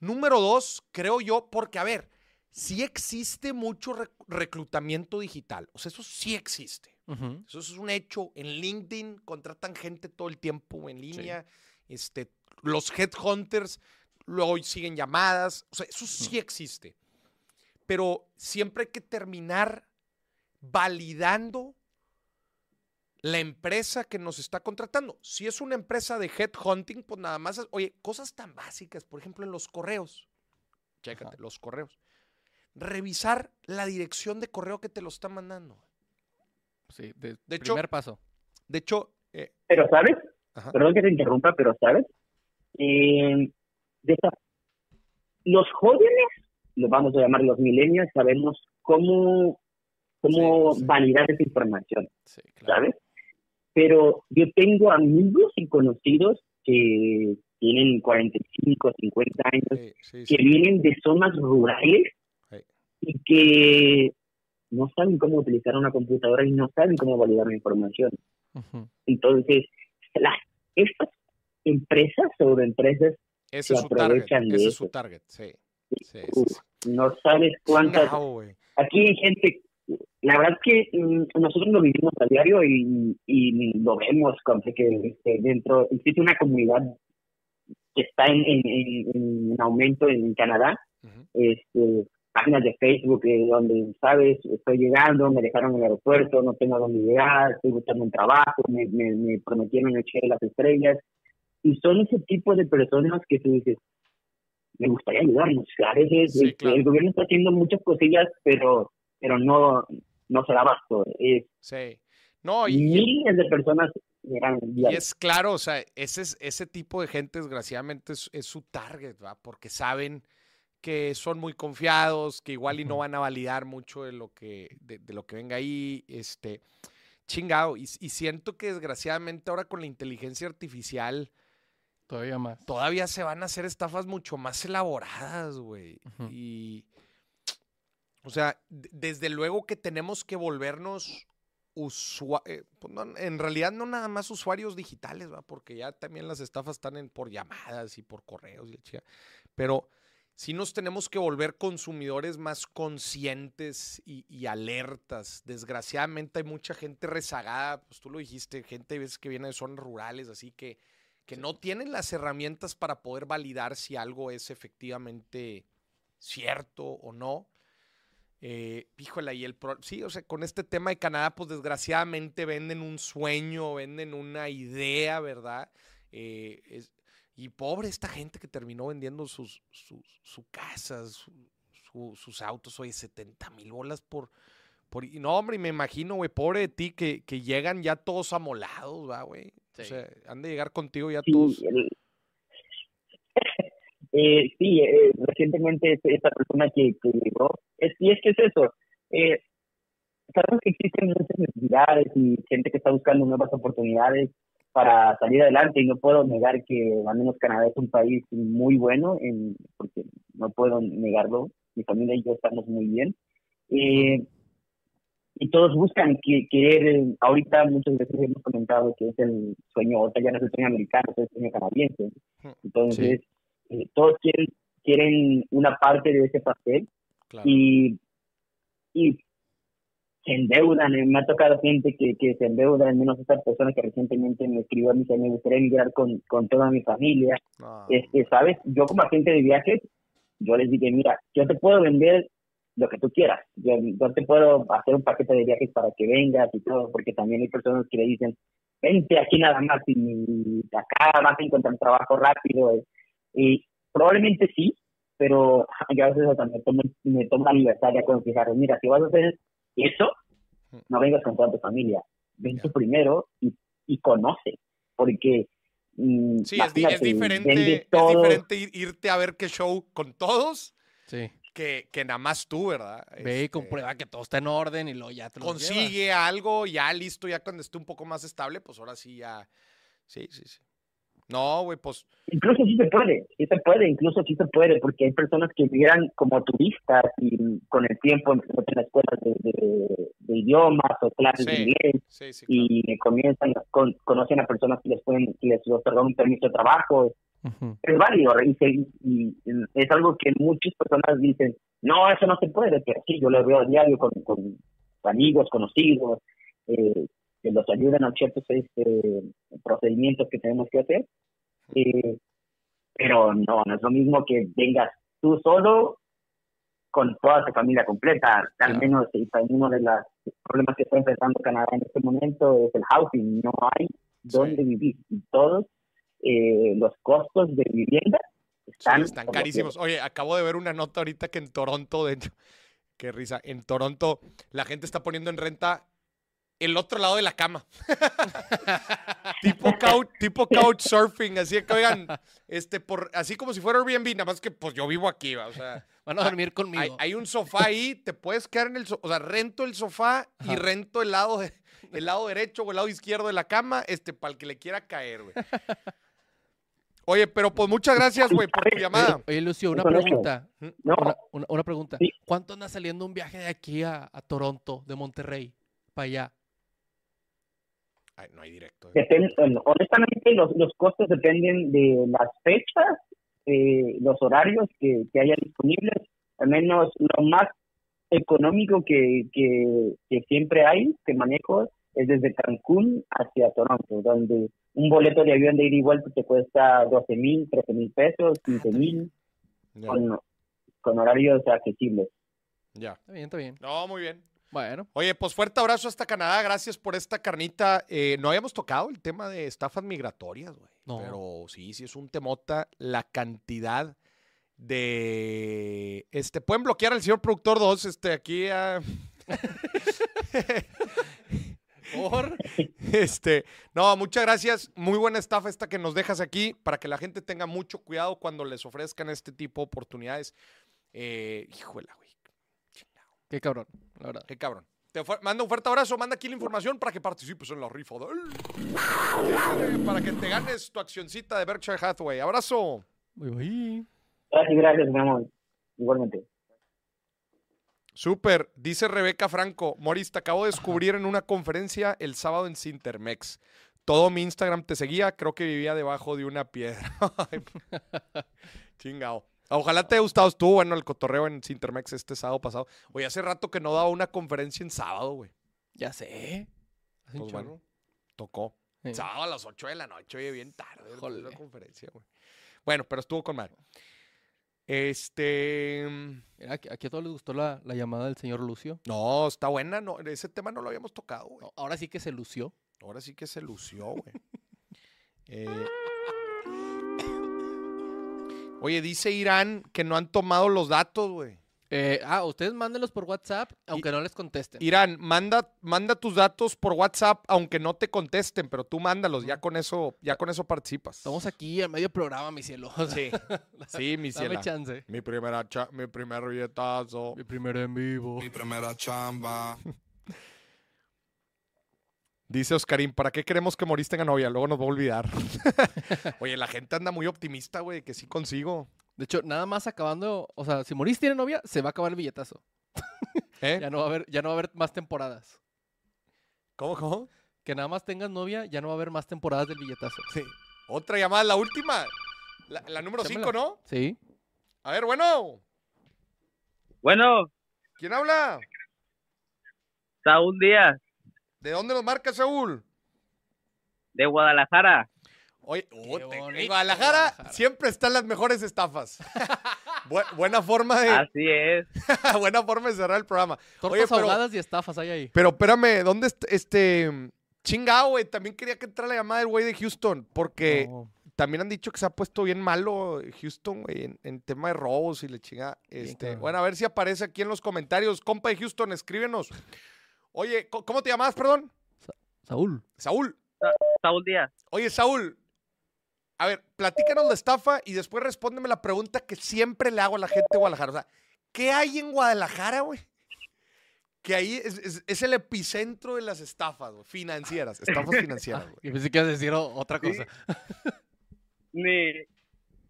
Número dos, creo yo, porque a ver, sí existe mucho rec- reclutamiento digital. O sea, eso sí existe. Eso es un hecho. En LinkedIn contratan gente todo el tiempo en línea. Este, los headhunters luego siguen llamadas. O sea, eso sí existe. Pero siempre hay que terminar validando la empresa que nos está contratando. Si es una empresa de headhunting, pues nada más, oye, cosas tan básicas, por ejemplo, en los correos. Chécate, los correos. Revisar la dirección de correo que te lo está mandando. Sí, de, De hecho- primer paso. De hecho, eh, Pero, ¿sabes? Ajá. Perdón que te interrumpa, pero, ¿sabes? Eh, de esa- los jóvenes, los vamos a llamar los millennials, sabemos cómo, cómo Sí, sí. validar esa información, Sí, claro. ¿sabes? Pero yo tengo amigos y conocidos que tienen 45, 50 años, sí, sí, que sí. vienen de zonas rurales. Y que no saben cómo utilizar una computadora y no saben cómo validar la información. Ujú. Entonces, las, estas empresas sobre empresas Ese se target. aprovechan de Ese es su eso. target, sí. Sí, sí, uf, sí. no sabes cuántas... Aquí hay gente, la verdad es que mm, nosotros lo vivimos a diario y, y lo vemos como que este, dentro, existe una comunidad que está en, en, en- en aumento en Canadá, este, páginas de Facebook eh, donde, sabes, estoy llegando, me dejaron en el aeropuerto, no tengo dónde llegar, estoy buscando un trabajo, me, me, me prometieron el de las estrellas. Y son ese tipo de personas que tú dices, me gustaría ayudarnos. A veces Sí, claro. el gobierno está haciendo muchas cosillas, pero pero no, no se da abasto. Es, Sí. No, y, miles de personas y es claro, o sea, ese, es- ese tipo de gente, desgraciadamente, es, es su target, ¿va? Porque saben que son muy confiados, que igual y no van a validar mucho de lo que, de, de lo que venga ahí, este, chingado. Y, y siento que desgraciadamente ahora con la inteligencia artificial Todavía más. todavía se van a hacer estafas mucho más elaboradas, güey. Y, o sea, desde luego que tenemos que volvernos usuarios, en realidad no nada más usuarios digitales, ¿va? porque ya también las estafas están en, por llamadas y por correos y chica. Pero sí nos tenemos que volver consumidores más conscientes y, y alertas. Desgraciadamente hay mucha gente rezagada, pues tú lo dijiste, gente a veces que viene de zonas rurales, así que que no tienen las herramientas para poder validar si algo es efectivamente cierto o no. Eh, híjole, y el pro- sí, o sea, con este tema de Canadá, pues desgraciadamente venden un sueño, venden una idea, ¿verdad? Eh, es- y pobre esta gente que terminó vendiendo sus, sus, su casa, su- su- sus autos, oye, 70 mil bolas por, Por- no, hombre, y me imagino, güey, pobre de ti, que, que llegan ya todos amolados, va, güey. O sea, han de llegar contigo ya Sí, todos. el- eh, sí, eh, recientemente este- esta persona que, que llegó, es, y es que es eso, eh, sabemos que existen muchas necesidades y gente que está buscando nuevas oportunidades para salir adelante y no puedo negar que al menos Canadá es un país muy bueno, en, porque no puedo negarlo, mi familia y yo estamos muy bien. Eh, y todos buscan que, querer, ahorita muchas veces hemos comentado que es el sueño, ahorita ya no es el sueño americano, es el sueño canadiense. Entonces, eh, todos quieren, quieren una parte de ese pastel Claro. y, y se endeudan. eh, Me ha tocado gente que, que se endeuda, al menos esta persona que recientemente me escribió a mí que me gustaría emigrar con, con toda mi familia. No. Este, ¿sabes? Yo como agente de viajes, yo les dije, mira, yo te puedo vender lo que tú quieras. Yo, yo te puedo hacer un paquete de viajes para que vengas y todo, porque también hay personas que le dicen, vente aquí nada más y acá vas a encontrar trabajo rápido. eh". Y probablemente sí, pero yo a veces me tomo, me tomo la libertad de aconsejar, mira, si vas a hacer eso, no vengas con toda tu familia. Ven tú primero y, y conoce, porque... mm, Sí, es, di- es imagínate, diferente, es diferente ir- irte a ver qué show con todos Sí. que, que nada más tú, ¿verdad? Ve y Este, comprueba que todo está en orden y luego ya te lo Consigue algo ya listo, ya cuando esté un poco más estable, pues ahora sí ya. Sí, sí, sí. No, güey, pues. Incluso sí se puede, sí se puede, incluso sí se puede, porque hay personas que vieran como turistas y con el tiempo en escuelas de, de- de idiomas o clases de inglés Sí, sí, claro. y comienzan, con- conocen a personas que les pueden, que les otorgan un permiso de trabajo, es válido y, se- y es algo que muchas personas dicen, no, eso no se puede, pero sí, yo lo veo a diario con, con amigos, conocidos, eh, que los ayudan a ciertos este, procedimientos que tenemos que hacer. Eh, pero no, no es lo mismo que vengas tú solo con toda tu familia completa. Al menos eh, uno de los problemas que está enfrentando Canadá en este momento es el housing. No hay dónde vivir. Y todos eh, los costos de vivienda Sí, están, están como carísimos. Oye, acabo de ver una nota ahorita que en Toronto, de hecho, qué risa, en Toronto la gente está poniendo en renta el otro lado de la cama. tipo couch, tipo couchsurfing, así que oigan, este por así como si fuera Airbnb, nada más que pues yo vivo aquí, va, o sea, Van a dormir conmigo. hay, hay un sofá ahí, te puedes quedar en el sofá, o sea, rento el sofá y rento el lado de- el lado derecho o el lado izquierdo de la cama, este para el que le quiera caer, güey. Oye, pero pues muchas gracias, güey, por tu llamada. Oye, Lucio, una pregunta. No, Una, una- una pregunta. ¿Cuánto anda saliendo un viaje de aquí a, a Toronto, de Monterrey, para allá? Ay, no hay directo. eh. Depende- bueno, honestamente, los, los costos dependen de las fechas, eh, los horarios que, que haya disponibles. Al menos lo más económico que, que, que siempre hay, que manejo, es desde Cancún hacia Toronto, donde un boleto de avión de ida y vuelta te cuesta 12 mil, 13 mil pesos, 15 mil, con, con horarios accesibles. ya. Está bien, está bien. No, muy bien. Bueno, Oye, pues fuerte abrazo hasta Canadá. Gracias por esta carnita. Eh, no habíamos tocado el tema de estafas migratorias, güey. No. Pero sí, sí es un temota la cantidad de... Este, pueden bloquear al señor productor 2, este, aquí a... por Este, no, muchas gracias. Muy buena estafa esta que nos dejas aquí para que la gente tenga mucho cuidado cuando les ofrezcan este tipo de oportunidades. Eh, híjola, güey. Qué cabrón, la verdad. Qué cabrón. Te manda un fuerte abrazo, manda aquí la información para que participes en la rifa. del- Para que te ganes tu accioncita de Berkshire Hathaway. Abrazo. Gracias, gracias, mi amor. Igualmente. Súper, dice Rebeca Franco. Moris, te acabo de descubrir en una conferencia el sábado en Cintermex. Todo mi Instagram te seguía, creo que vivía debajo de una piedra. Chingao. Ojalá te haya gustado. Estuvo bueno el cotorreo en Cintermex este sábado pasado. Oye, hace rato que no daba una conferencia en sábado, güey. Ya sé. Hace un Pues bueno, tocó. Sí. Sábado a las 8 de la noche, oye, bien tarde. Híjole. La conferencia, güey. Bueno, pero estuvo con mal. Este. Aquí, aquí a todos les gustó la, la llamada del señor Lucio. No, está buena. No, ese tema no lo habíamos tocado, güey. No, ahora sí que se lució. Ahora sí que se lució, güey. Eh, Oye, dice Irán que no han tomado los datos, güey. Eh, ah, ustedes mándenlos por WhatsApp, aunque no les contesten. Irán, manda, manda tus datos por WhatsApp, aunque no te contesten, pero tú mándalos, ya con eso, ya con eso participas. Estamos aquí en medio programa, mi cielo. Sí, sí, mi Dame ciela. chance. Mi primera cha- mi primer billetazo. Mi primer en vivo. Mi primera chamba. Dice Oscarín, ¿para qué queremos que Morís tenga novia? Luego nos va a olvidar. Oye, la gente anda muy optimista, güey, que sí consigo. De hecho, nada más acabando, o sea, si Morís tiene novia, se va a acabar el billetazo. ¿Eh? Ya no va a haber, ya no va a haber más temporadas. ¿Cómo, cómo? Que nada más tengas novia, ya no va a haber más temporadas del billetazo. Sí. Otra llamada, la última. La, la número Échamela. 5, ¿no? Sí. A ver, bueno. Bueno, ¿Quién habla? Saúl Díaz, ¿De dónde nos marca Saúl? de Guadalajara. Oye, oh, te- en bonito, Guadalajara, Guadalajara. siempre están las mejores estafas. Bu- buena forma de Así es. buena forma de cerrar el programa. Tortas Oye, pero- ahogadas y estafas hay ahí. Pero espérame, ¿dónde est- este chingado, güey? También quería que entrara la llamada del güey de Houston, porque No. también han dicho que se ha puesto bien malo Houston, güey, en, en tema de robos y le chinga. Este, bueno, a ver si aparece aquí en los comentarios. Compa de Houston, escríbenos. Oye, ¿cómo te llamas, perdón? Saúl. Saúl. Saúl Díaz. Oye, Saúl. A ver, platícanos la estafa y después respóndeme la pregunta que siempre le hago a la gente de Guadalajara. O sea, ¿qué hay en Guadalajara, güey? Que ahí es, es- es el epicentro de las estafas, güey, financieras, estafas financieras, güey. Y pensé que ibas a decir otra cosa. Ni,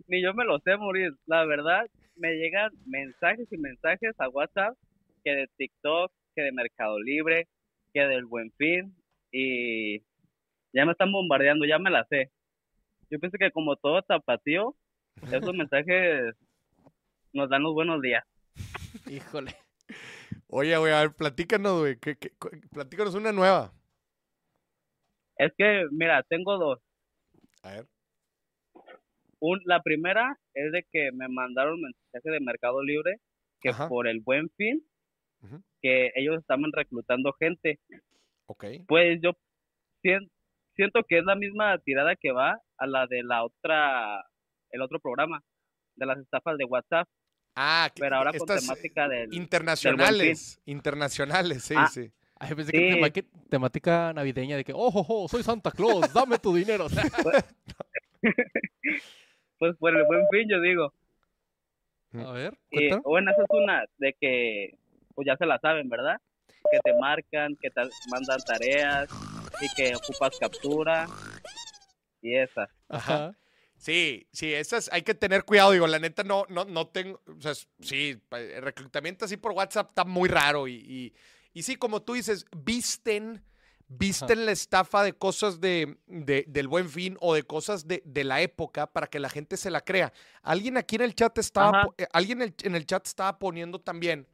ni yo me lo sé morir. La verdad, me llegan mensajes y mensajes a WhatsApp que de TikTok, que de Mercado Libre, que del Buen Fin. Y ya me están bombardeando, ya me la sé. Yo pienso que como todo tapatío, esos mensajes nos dan los buenos días. Híjole. Oye, güey, a ver, platícanos, güey. que- que- platícanos una nueva. Es que, mira, tengo dos. A ver. Un, la primera es de que me mandaron mensaje de Mercado Libre que Ajá. por el buen fin, Que ellos estaban reclutando gente. Ok. Pues yo sien- siento que es la misma tirada que va a la de la otra, el otro programa, de las estafas de WhatsApp, Ah, que- pero ahora con temática del... internacionales. Internacionales, sí, Ah. sí. Ay, pensé que Sí. tema- temática navideña de que, oh, oh, oh, soy Santa Claus, dame tu dinero. Pues por el buen fin, yo digo. a ver, Y, bueno, esa es una de que, pues ya se la saben, ¿verdad? Que te marcan, que te mandan tareas y que ocupas captura y esa. Ajá. Sí, sí, esas hay que tener cuidado. Digo, la neta no, no, no tengo. O sea, sí, el reclutamiento así por WhatsApp está muy raro. Y, y, y sí, como tú dices, visten, visten la estafa de cosas de, de- del buen fin o de cosas de, de la época para que la gente se la crea. Alguien aquí en el chat estaba, Ajá. eh, alguien en el, en el chat estaba poniendo también.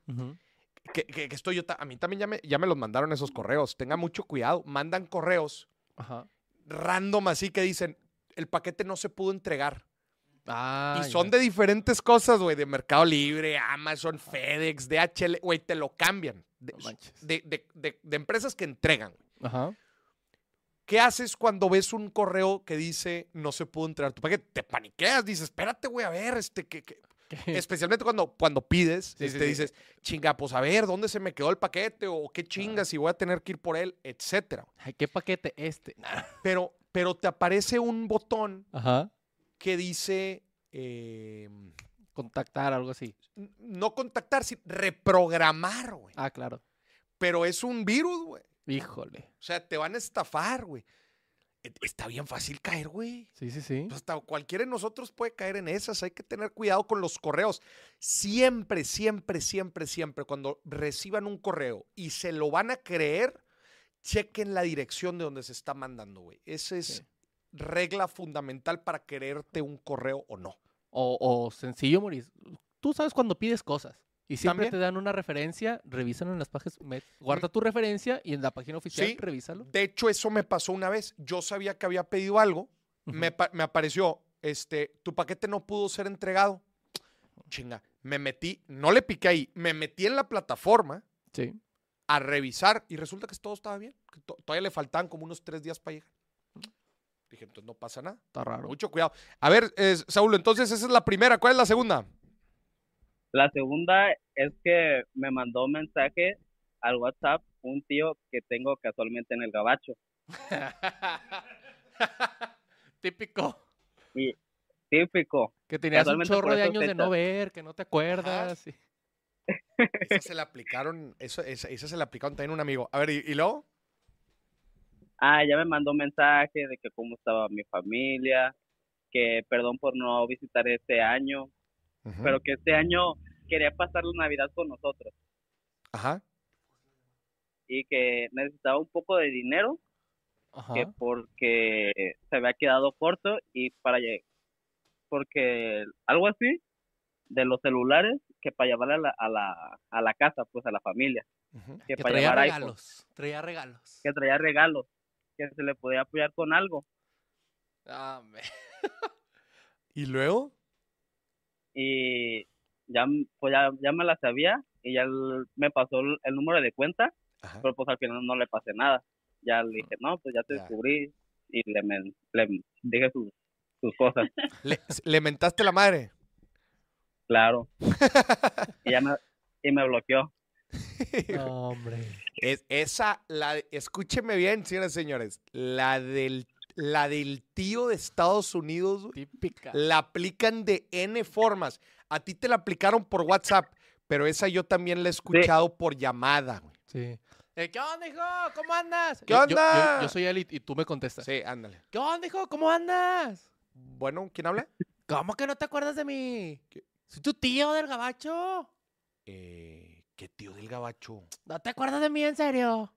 Que, que- que estoy yo, a mí también ya me, ya me los mandaron esos correos. Tenga mucho cuidado. Mandan correos Ajá. random así que dicen, el paquete no se pudo entregar. Ah, y son de diferentes cosas, güey, de Mercado Libre, Amazon, FedEx, DHL, güey, te lo cambian. De, No de- de- de empresas que entregan. Ajá. ¿Qué haces cuando ves un correo que dice no se pudo entregar tu paquete? Te paniqueas, dices, espérate, güey, a ver, este, que, que-". especialmente cuando, cuando pides, Sí, este, sí. dices, chinga, pues a ver, ¿dónde se me quedó el paquete? O qué chinga, si voy a tener que ir por él, etcétera. Ay, ¿Qué paquete este? Pero, pero te aparece un botón Ajá. que dice, eh, Contactar, algo así. no contactar, sino reprogramar, güey. Ah, claro. Pero es un virus, güey. Híjole. O sea, te van a estafar, güey. E- Está bien fácil caer, güey. Sí, sí, sí. Pues Hasta cualquiera de nosotros puede caer en esas. Hay que tener cuidado con los correos. Siempre, siempre, siempre, siempre, cuando reciban un correo y se lo van a creer, chequen la dirección de donde se está mandando, güey. Esa es Sí. regla fundamental para quererte un correo o no. O, o sencillo, Moris. Tú sabes cuando pides cosas. Y siempre También. te dan una referencia, revísalo en las páginas. Guarda tu referencia y en la página oficial, Sí. revísalo. De hecho, eso me pasó una vez. Yo sabía que había pedido algo. me, pa- me apareció, este, tu paquete no pudo ser entregado. Chinga, me metí, no le piqué ahí, me metí en la plataforma Sí. a revisar y resulta que todo estaba bien. que to- todavía le faltaban como unos tres días para llegar. Dije, entonces no pasa nada. Está raro. Mucho cuidado. A ver, eh, Saúl, entonces esa es la primera. ¿Cuál es la segunda? La segunda es que me mandó un mensaje al WhatsApp un tío que tengo casualmente en el gabacho. Típico. Y típico. Que tenías un chorro de años de no ver, que no te acuerdas. y- Esa se la aplicaron, eso, esa, esa se la aplicaron también a un amigo. A ver, ¿y, y luego? Ah, ya me mandó un mensaje de que cómo estaba mi familia, que perdón por no visitar este año, pero que este año quería pasar la Navidad con nosotros Ajá. y que necesitaba un poco de dinero Ajá. que porque se había quedado corto y para lle- porque algo así de los celulares que para llevar a la, a la, a la casa, pues a la familia, ujú. que, Que para traía llevar iPhone, regalos. Traía regalos. que traía regalos, que se le podía apoyar con algo. Ah, ¿Y luego? y ya, pues ya, ya me la sabía y ya él me pasó el, el número de cuenta, Ajá. pero pues al final no le pasé nada. Ya le dije, no, pues ya te Ya. descubrí y le, men- le dije sus, sus cosas, ¿Le, le mentaste la madre? claro. y ya me, y me bloqueó. No, hombre. Es, esa, la, escúcheme bien, señoras y señores, la del, la del tío de Estados Unidos, güey, Típica. la aplican de N formas. A ti te la aplicaron por WhatsApp, pero esa yo también la he escuchado por llamada, güey. Sí. Eh, ¿Qué onda, hijo? ¿Cómo andas? ¿Qué Yo- yo- onda? Yo, yo soy él y, y tú me contestas. Sí, ándale. ¿Qué onda, hijo? ¿Cómo andas? Bueno, ¿quién habla? ¿Cómo que no te acuerdas de mí? Soy tu tío del gabacho. Eh, ¿Qué tío del gabacho? ¿No te acuerdas de mí, en serio?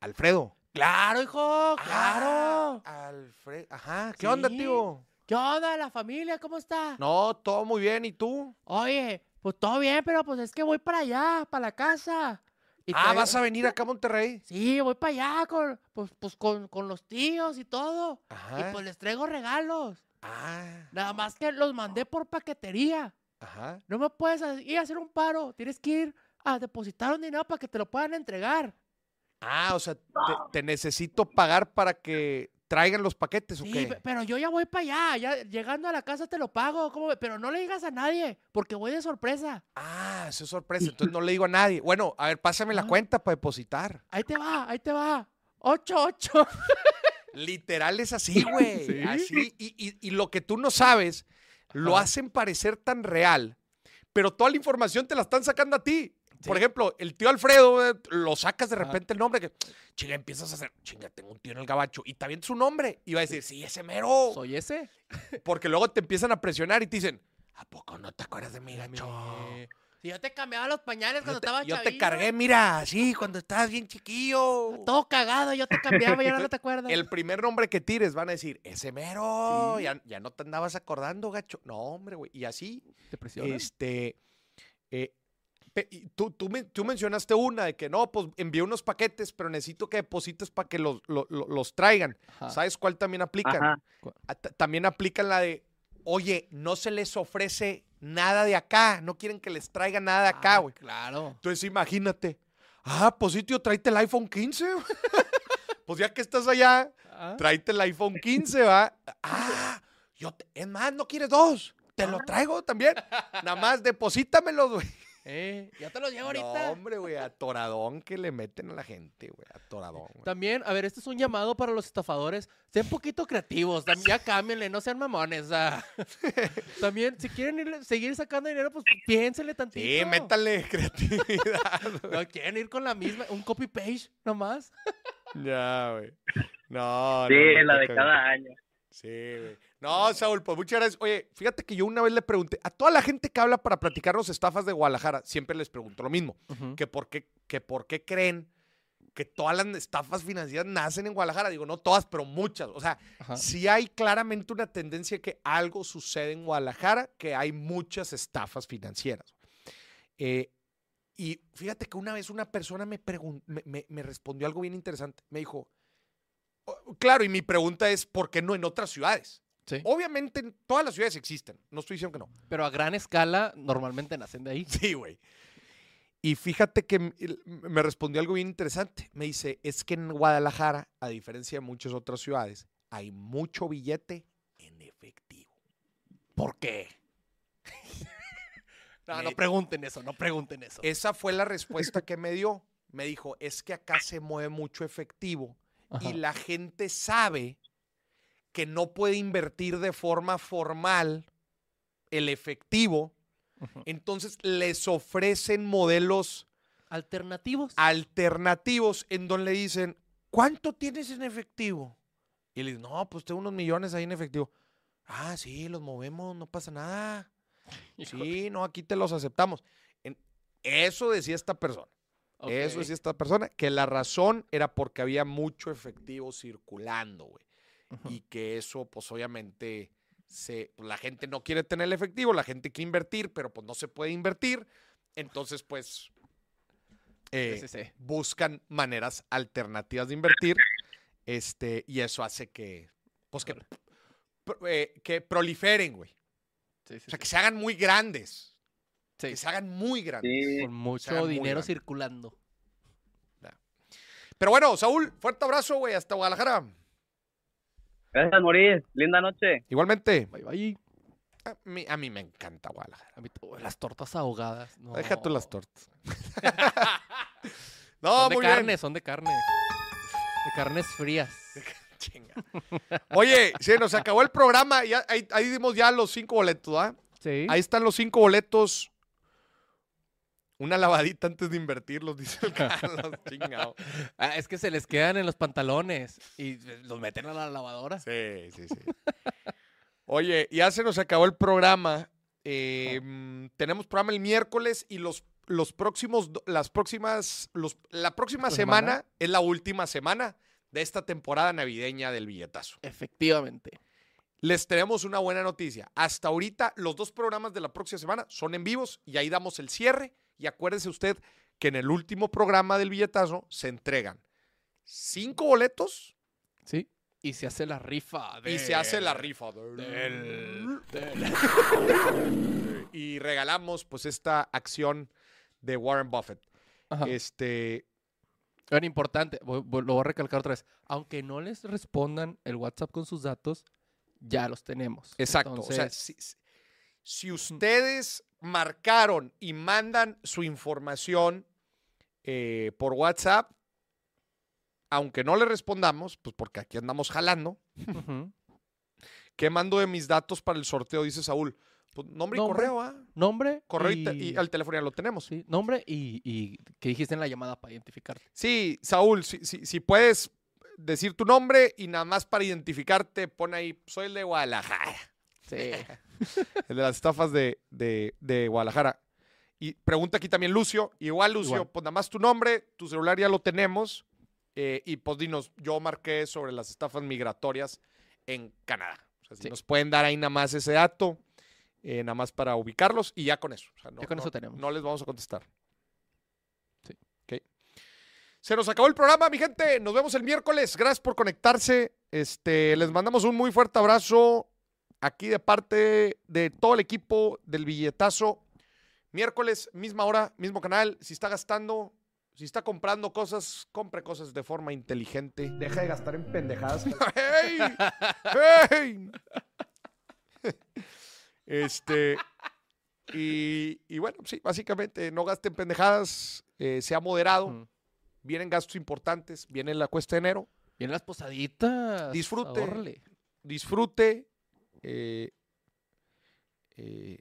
Alfredo. Claro, hijo, claro. Alfredo. Ajá. ¿Qué onda, tío? ¿Qué onda? ¿La familia cómo está? No, todo muy bien. ¿Y tú? Oye, pues todo bien, pero pues es que voy para allá, para la casa. Y Ah, traigo- ¿vas a venir acá a Monterrey? Sí, voy para allá con, pues, pues con, con los tíos y todo. Ajá. Y pues les traigo regalos. Ah, Nada más que los mandé por paquetería. ajá. No me puedes a- ir a hacer un paro. Tienes que ir a depositar un dinero para que te lo puedan entregar. Ah, o sea, te, te necesito pagar para que traigan los paquetes, ¿o Sí, qué? pero yo ya voy para allá. Ya llegando a la casa te lo pago. Pero no le digas a nadie, porque voy de sorpresa. Ah, eso es sorpresa. Entonces no le digo a nadie. Bueno, a ver, pásame la Ah. cuenta para depositar. Ahí te va, ahí te va. Ocho, ocho. Literal es así, güey. ¿Sí? Así. Y, y- y lo que tú no sabes, lo hacen parecer tan real, pero toda la información te la están sacando a ti. Por ejemplo, el tío Alfredo, eh, lo sacas de repente el nombre, que chinga, empiezas a hacer, chinga, tengo un tío en el gabacho, y también su nombre, y va a decir, sí, ese mero. ¿Soy ese? Porque luego te empiezan a presionar y te dicen, ¿a poco no te acuerdas de mi gacho? Si yo te cambiaba los pañales Yo cuando te, estaba yo te cargué, mira, así, cuando estabas bien chiquillo. Todo cagado, yo te cambiaba y ahora no te acuerdas. El primer nombre que tires van a decir, ese mero. Sí. Ya, ya no te andabas acordando, gacho. No, hombre, güey. Y así, ¿Te presionan? este. eh, tú, tú, tú mencionaste una de que no, pues envié unos paquetes, pero necesito que deposites para que los, lo- lo- los traigan. Ajá. ¿Sabes cuál también aplican? Ah, ta- También aplican la de, oye, no se les ofrece nada de acá. No quieren que les traiga nada de acá, Ah, güey. Claro. Entonces imagínate. Ah, pues sí, tío, tráete el iPhone 15. pues ya que estás allá, Ah, tráete el iPhone 15, ¿va? Ah, yo te- es más, no quieres dos. Te lo traigo también. Nada más deposítamelos, güey. Eh, ya te lo llevo No, ahorita. hombre, güey, atoradón que le meten a la gente, güey. Atoradón, güey. También, a ver, este es un llamado para los estafadores. Sean poquito creativos, tam- ya cámbienle, no sean mamones. También, si quieren ir- seguir sacando dinero, pues piénsenle tantito. Sí, métale creatividad. güey. No quieren ir con la misma, un copy page nomás. ya, güey. No, Sí, no, no la de cada año. Sí, güey. No, Saúl, pues muchas gracias. Oye, fíjate que yo una vez le pregunté a toda la gente que habla para platicarnos estafas de Guadalajara, siempre les pregunto lo mismo, que por qué, que por qué creen que todas las estafas financieras nacen en Guadalajara. Digo, no todas, pero muchas. O sea, Ajá. sí hay claramente una tendencia que algo sucede en Guadalajara, que hay muchas estafas financieras. Eh, y fíjate que una vez una persona me, me- me respondió algo bien interesante. Me dijo, "Oh, claro, y mi pregunta es, ¿por qué no en otras ciudades? Sí. Obviamente en todas las ciudades existen, no estoy diciendo que no. Pero a gran escala, normalmente nacen de ahí. Sí, güey. Y fíjate que me respondió algo bien interesante. Me dice, es que en Guadalajara, a diferencia de muchas otras ciudades, hay mucho billete en efectivo. ¿Por qué? No, no Me- pregunten eso, no pregunten eso. Esa fue la respuesta que me dio. Me dijo, es que acá se mueve mucho efectivo Ajá. y la gente sabe que no puede invertir de forma formal el efectivo. Entonces les ofrecen modelos ¿Alternativos? alternativos en donde le dicen, ¿cuánto tienes en efectivo? Y le dicen, no, pues tengo unos millones ahí en efectivo. Ah, sí, los movemos, no pasa nada. Sí, no, aquí te los aceptamos. Eso decía esta persona. Eso decía esta persona, que la razón era porque había mucho efectivo circulando, güey. Y que eso, pues obviamente, se, pues, la gente no quiere tener el efectivo, la gente quiere invertir, pero pues no se puede invertir. Entonces, pues, eh, Sí, sí, sí. buscan maneras alternativas de invertir. Este, y eso hace que, pues, que, pro- eh, que proliferen, güey. Sí, sí, O sea, que se hagan muy grandes. Sí, Que se hagan muy grandes. Sí. Con mucho dinero circulando. Pero bueno, Saúl, fuerte abrazo, güey, hasta Guadalajara. Gracias, Morir. Linda noche. Igualmente. Bye, bye. A mí, a mí me encanta Guadalajara. A mí to- las tortas ahogadas. No. Deja tú las tortas. no, Son de muy carne, bien. son de carne. De carnes frías. Chinga. Oye, se nos acabó el programa. Ya, ahí, ahí dimos ya los cinco boletos, ¿ah? Sí. Ahí están los cinco boletos. Una lavadita antes de invertirlos, dice el Carlos. Chingado. Ah, es que se les quedan en los pantalones y los meten a la lavadora. Sí, sí, sí. Oye, ya se nos acabó el programa. Eh, mm, tenemos programa el miércoles y los, los próximos, las próximas, los, la próxima ¿Esta semana, semana? es la última semana de esta temporada navideña del billetazo. Efectivamente. Les tenemos una buena noticia. Hasta ahorita, los dos programas de la próxima semana son en vivos y ahí damos el cierre. Y acuérdese usted que en el último programa del billetazo se entregan cinco boletos Sí. Y se hace la rifa. y se hace la rifa. del- del- y regalamos pues esta acción de Warren Buffett. Ajá. Este, Bueno, importante, lo voy a recalcar otra vez. Aunque no les respondan el WhatsApp con sus datos, ya los tenemos. exacto. o sea, si- si ustedes marcaron y mandan su información eh, por WhatsApp, aunque no le respondamos, pues porque aquí andamos jalando. ¿qué mando de mis datos para el sorteo? Dice Saúl. Pues nombre y correo, ¿ah? Nombre Correo y, y, y al teléfono ya lo tenemos. sí, nombre y, y que dijiste en la llamada para identificarte. Sí, Saúl, si, si- si puedes decir tu nombre y nada más para identificarte, pon ahí, soy el de Guadalajara, Sí. el de las estafas de, de- de Guadalajara. Y pregunta aquí también Lucio, igual Lucio, Igual. pues nada más tu nombre, tu celular ya lo tenemos, eh, y pues dinos, yo marqué sobre las estafas migratorias en Canadá. O sea, si Sí. nos pueden dar ahí nada más ese dato, eh, nada más para ubicarlos, y ya con eso. O sea, no, Ya con no- eso tenemos. No les vamos a contestar. Sí. Ok. Se nos acabó el programa, mi gente. Nos vemos el miércoles. Gracias por conectarse. Este, les mandamos un muy fuerte abrazo aquí de parte de todo el equipo del billetazo. Miércoles, misma hora, mismo canal. Si está gastando, si está comprando cosas, compre cosas de forma inteligente. Deja de gastar en pendejadas. ¡Hey! ¡Hey! Este. Y, y bueno, sí, básicamente no gasten pendejadas, eh, sea moderado. Vienen gastos importantes, viene la cuesta de enero. Vienen las posaditas. Disfrute. ahórrele. Disfrute. Eh, eh,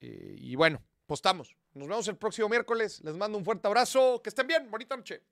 eh, y bueno, postamos. Nos vemos el próximo miércoles. Les mando un fuerte abrazo. Que estén bien. Bonita noche.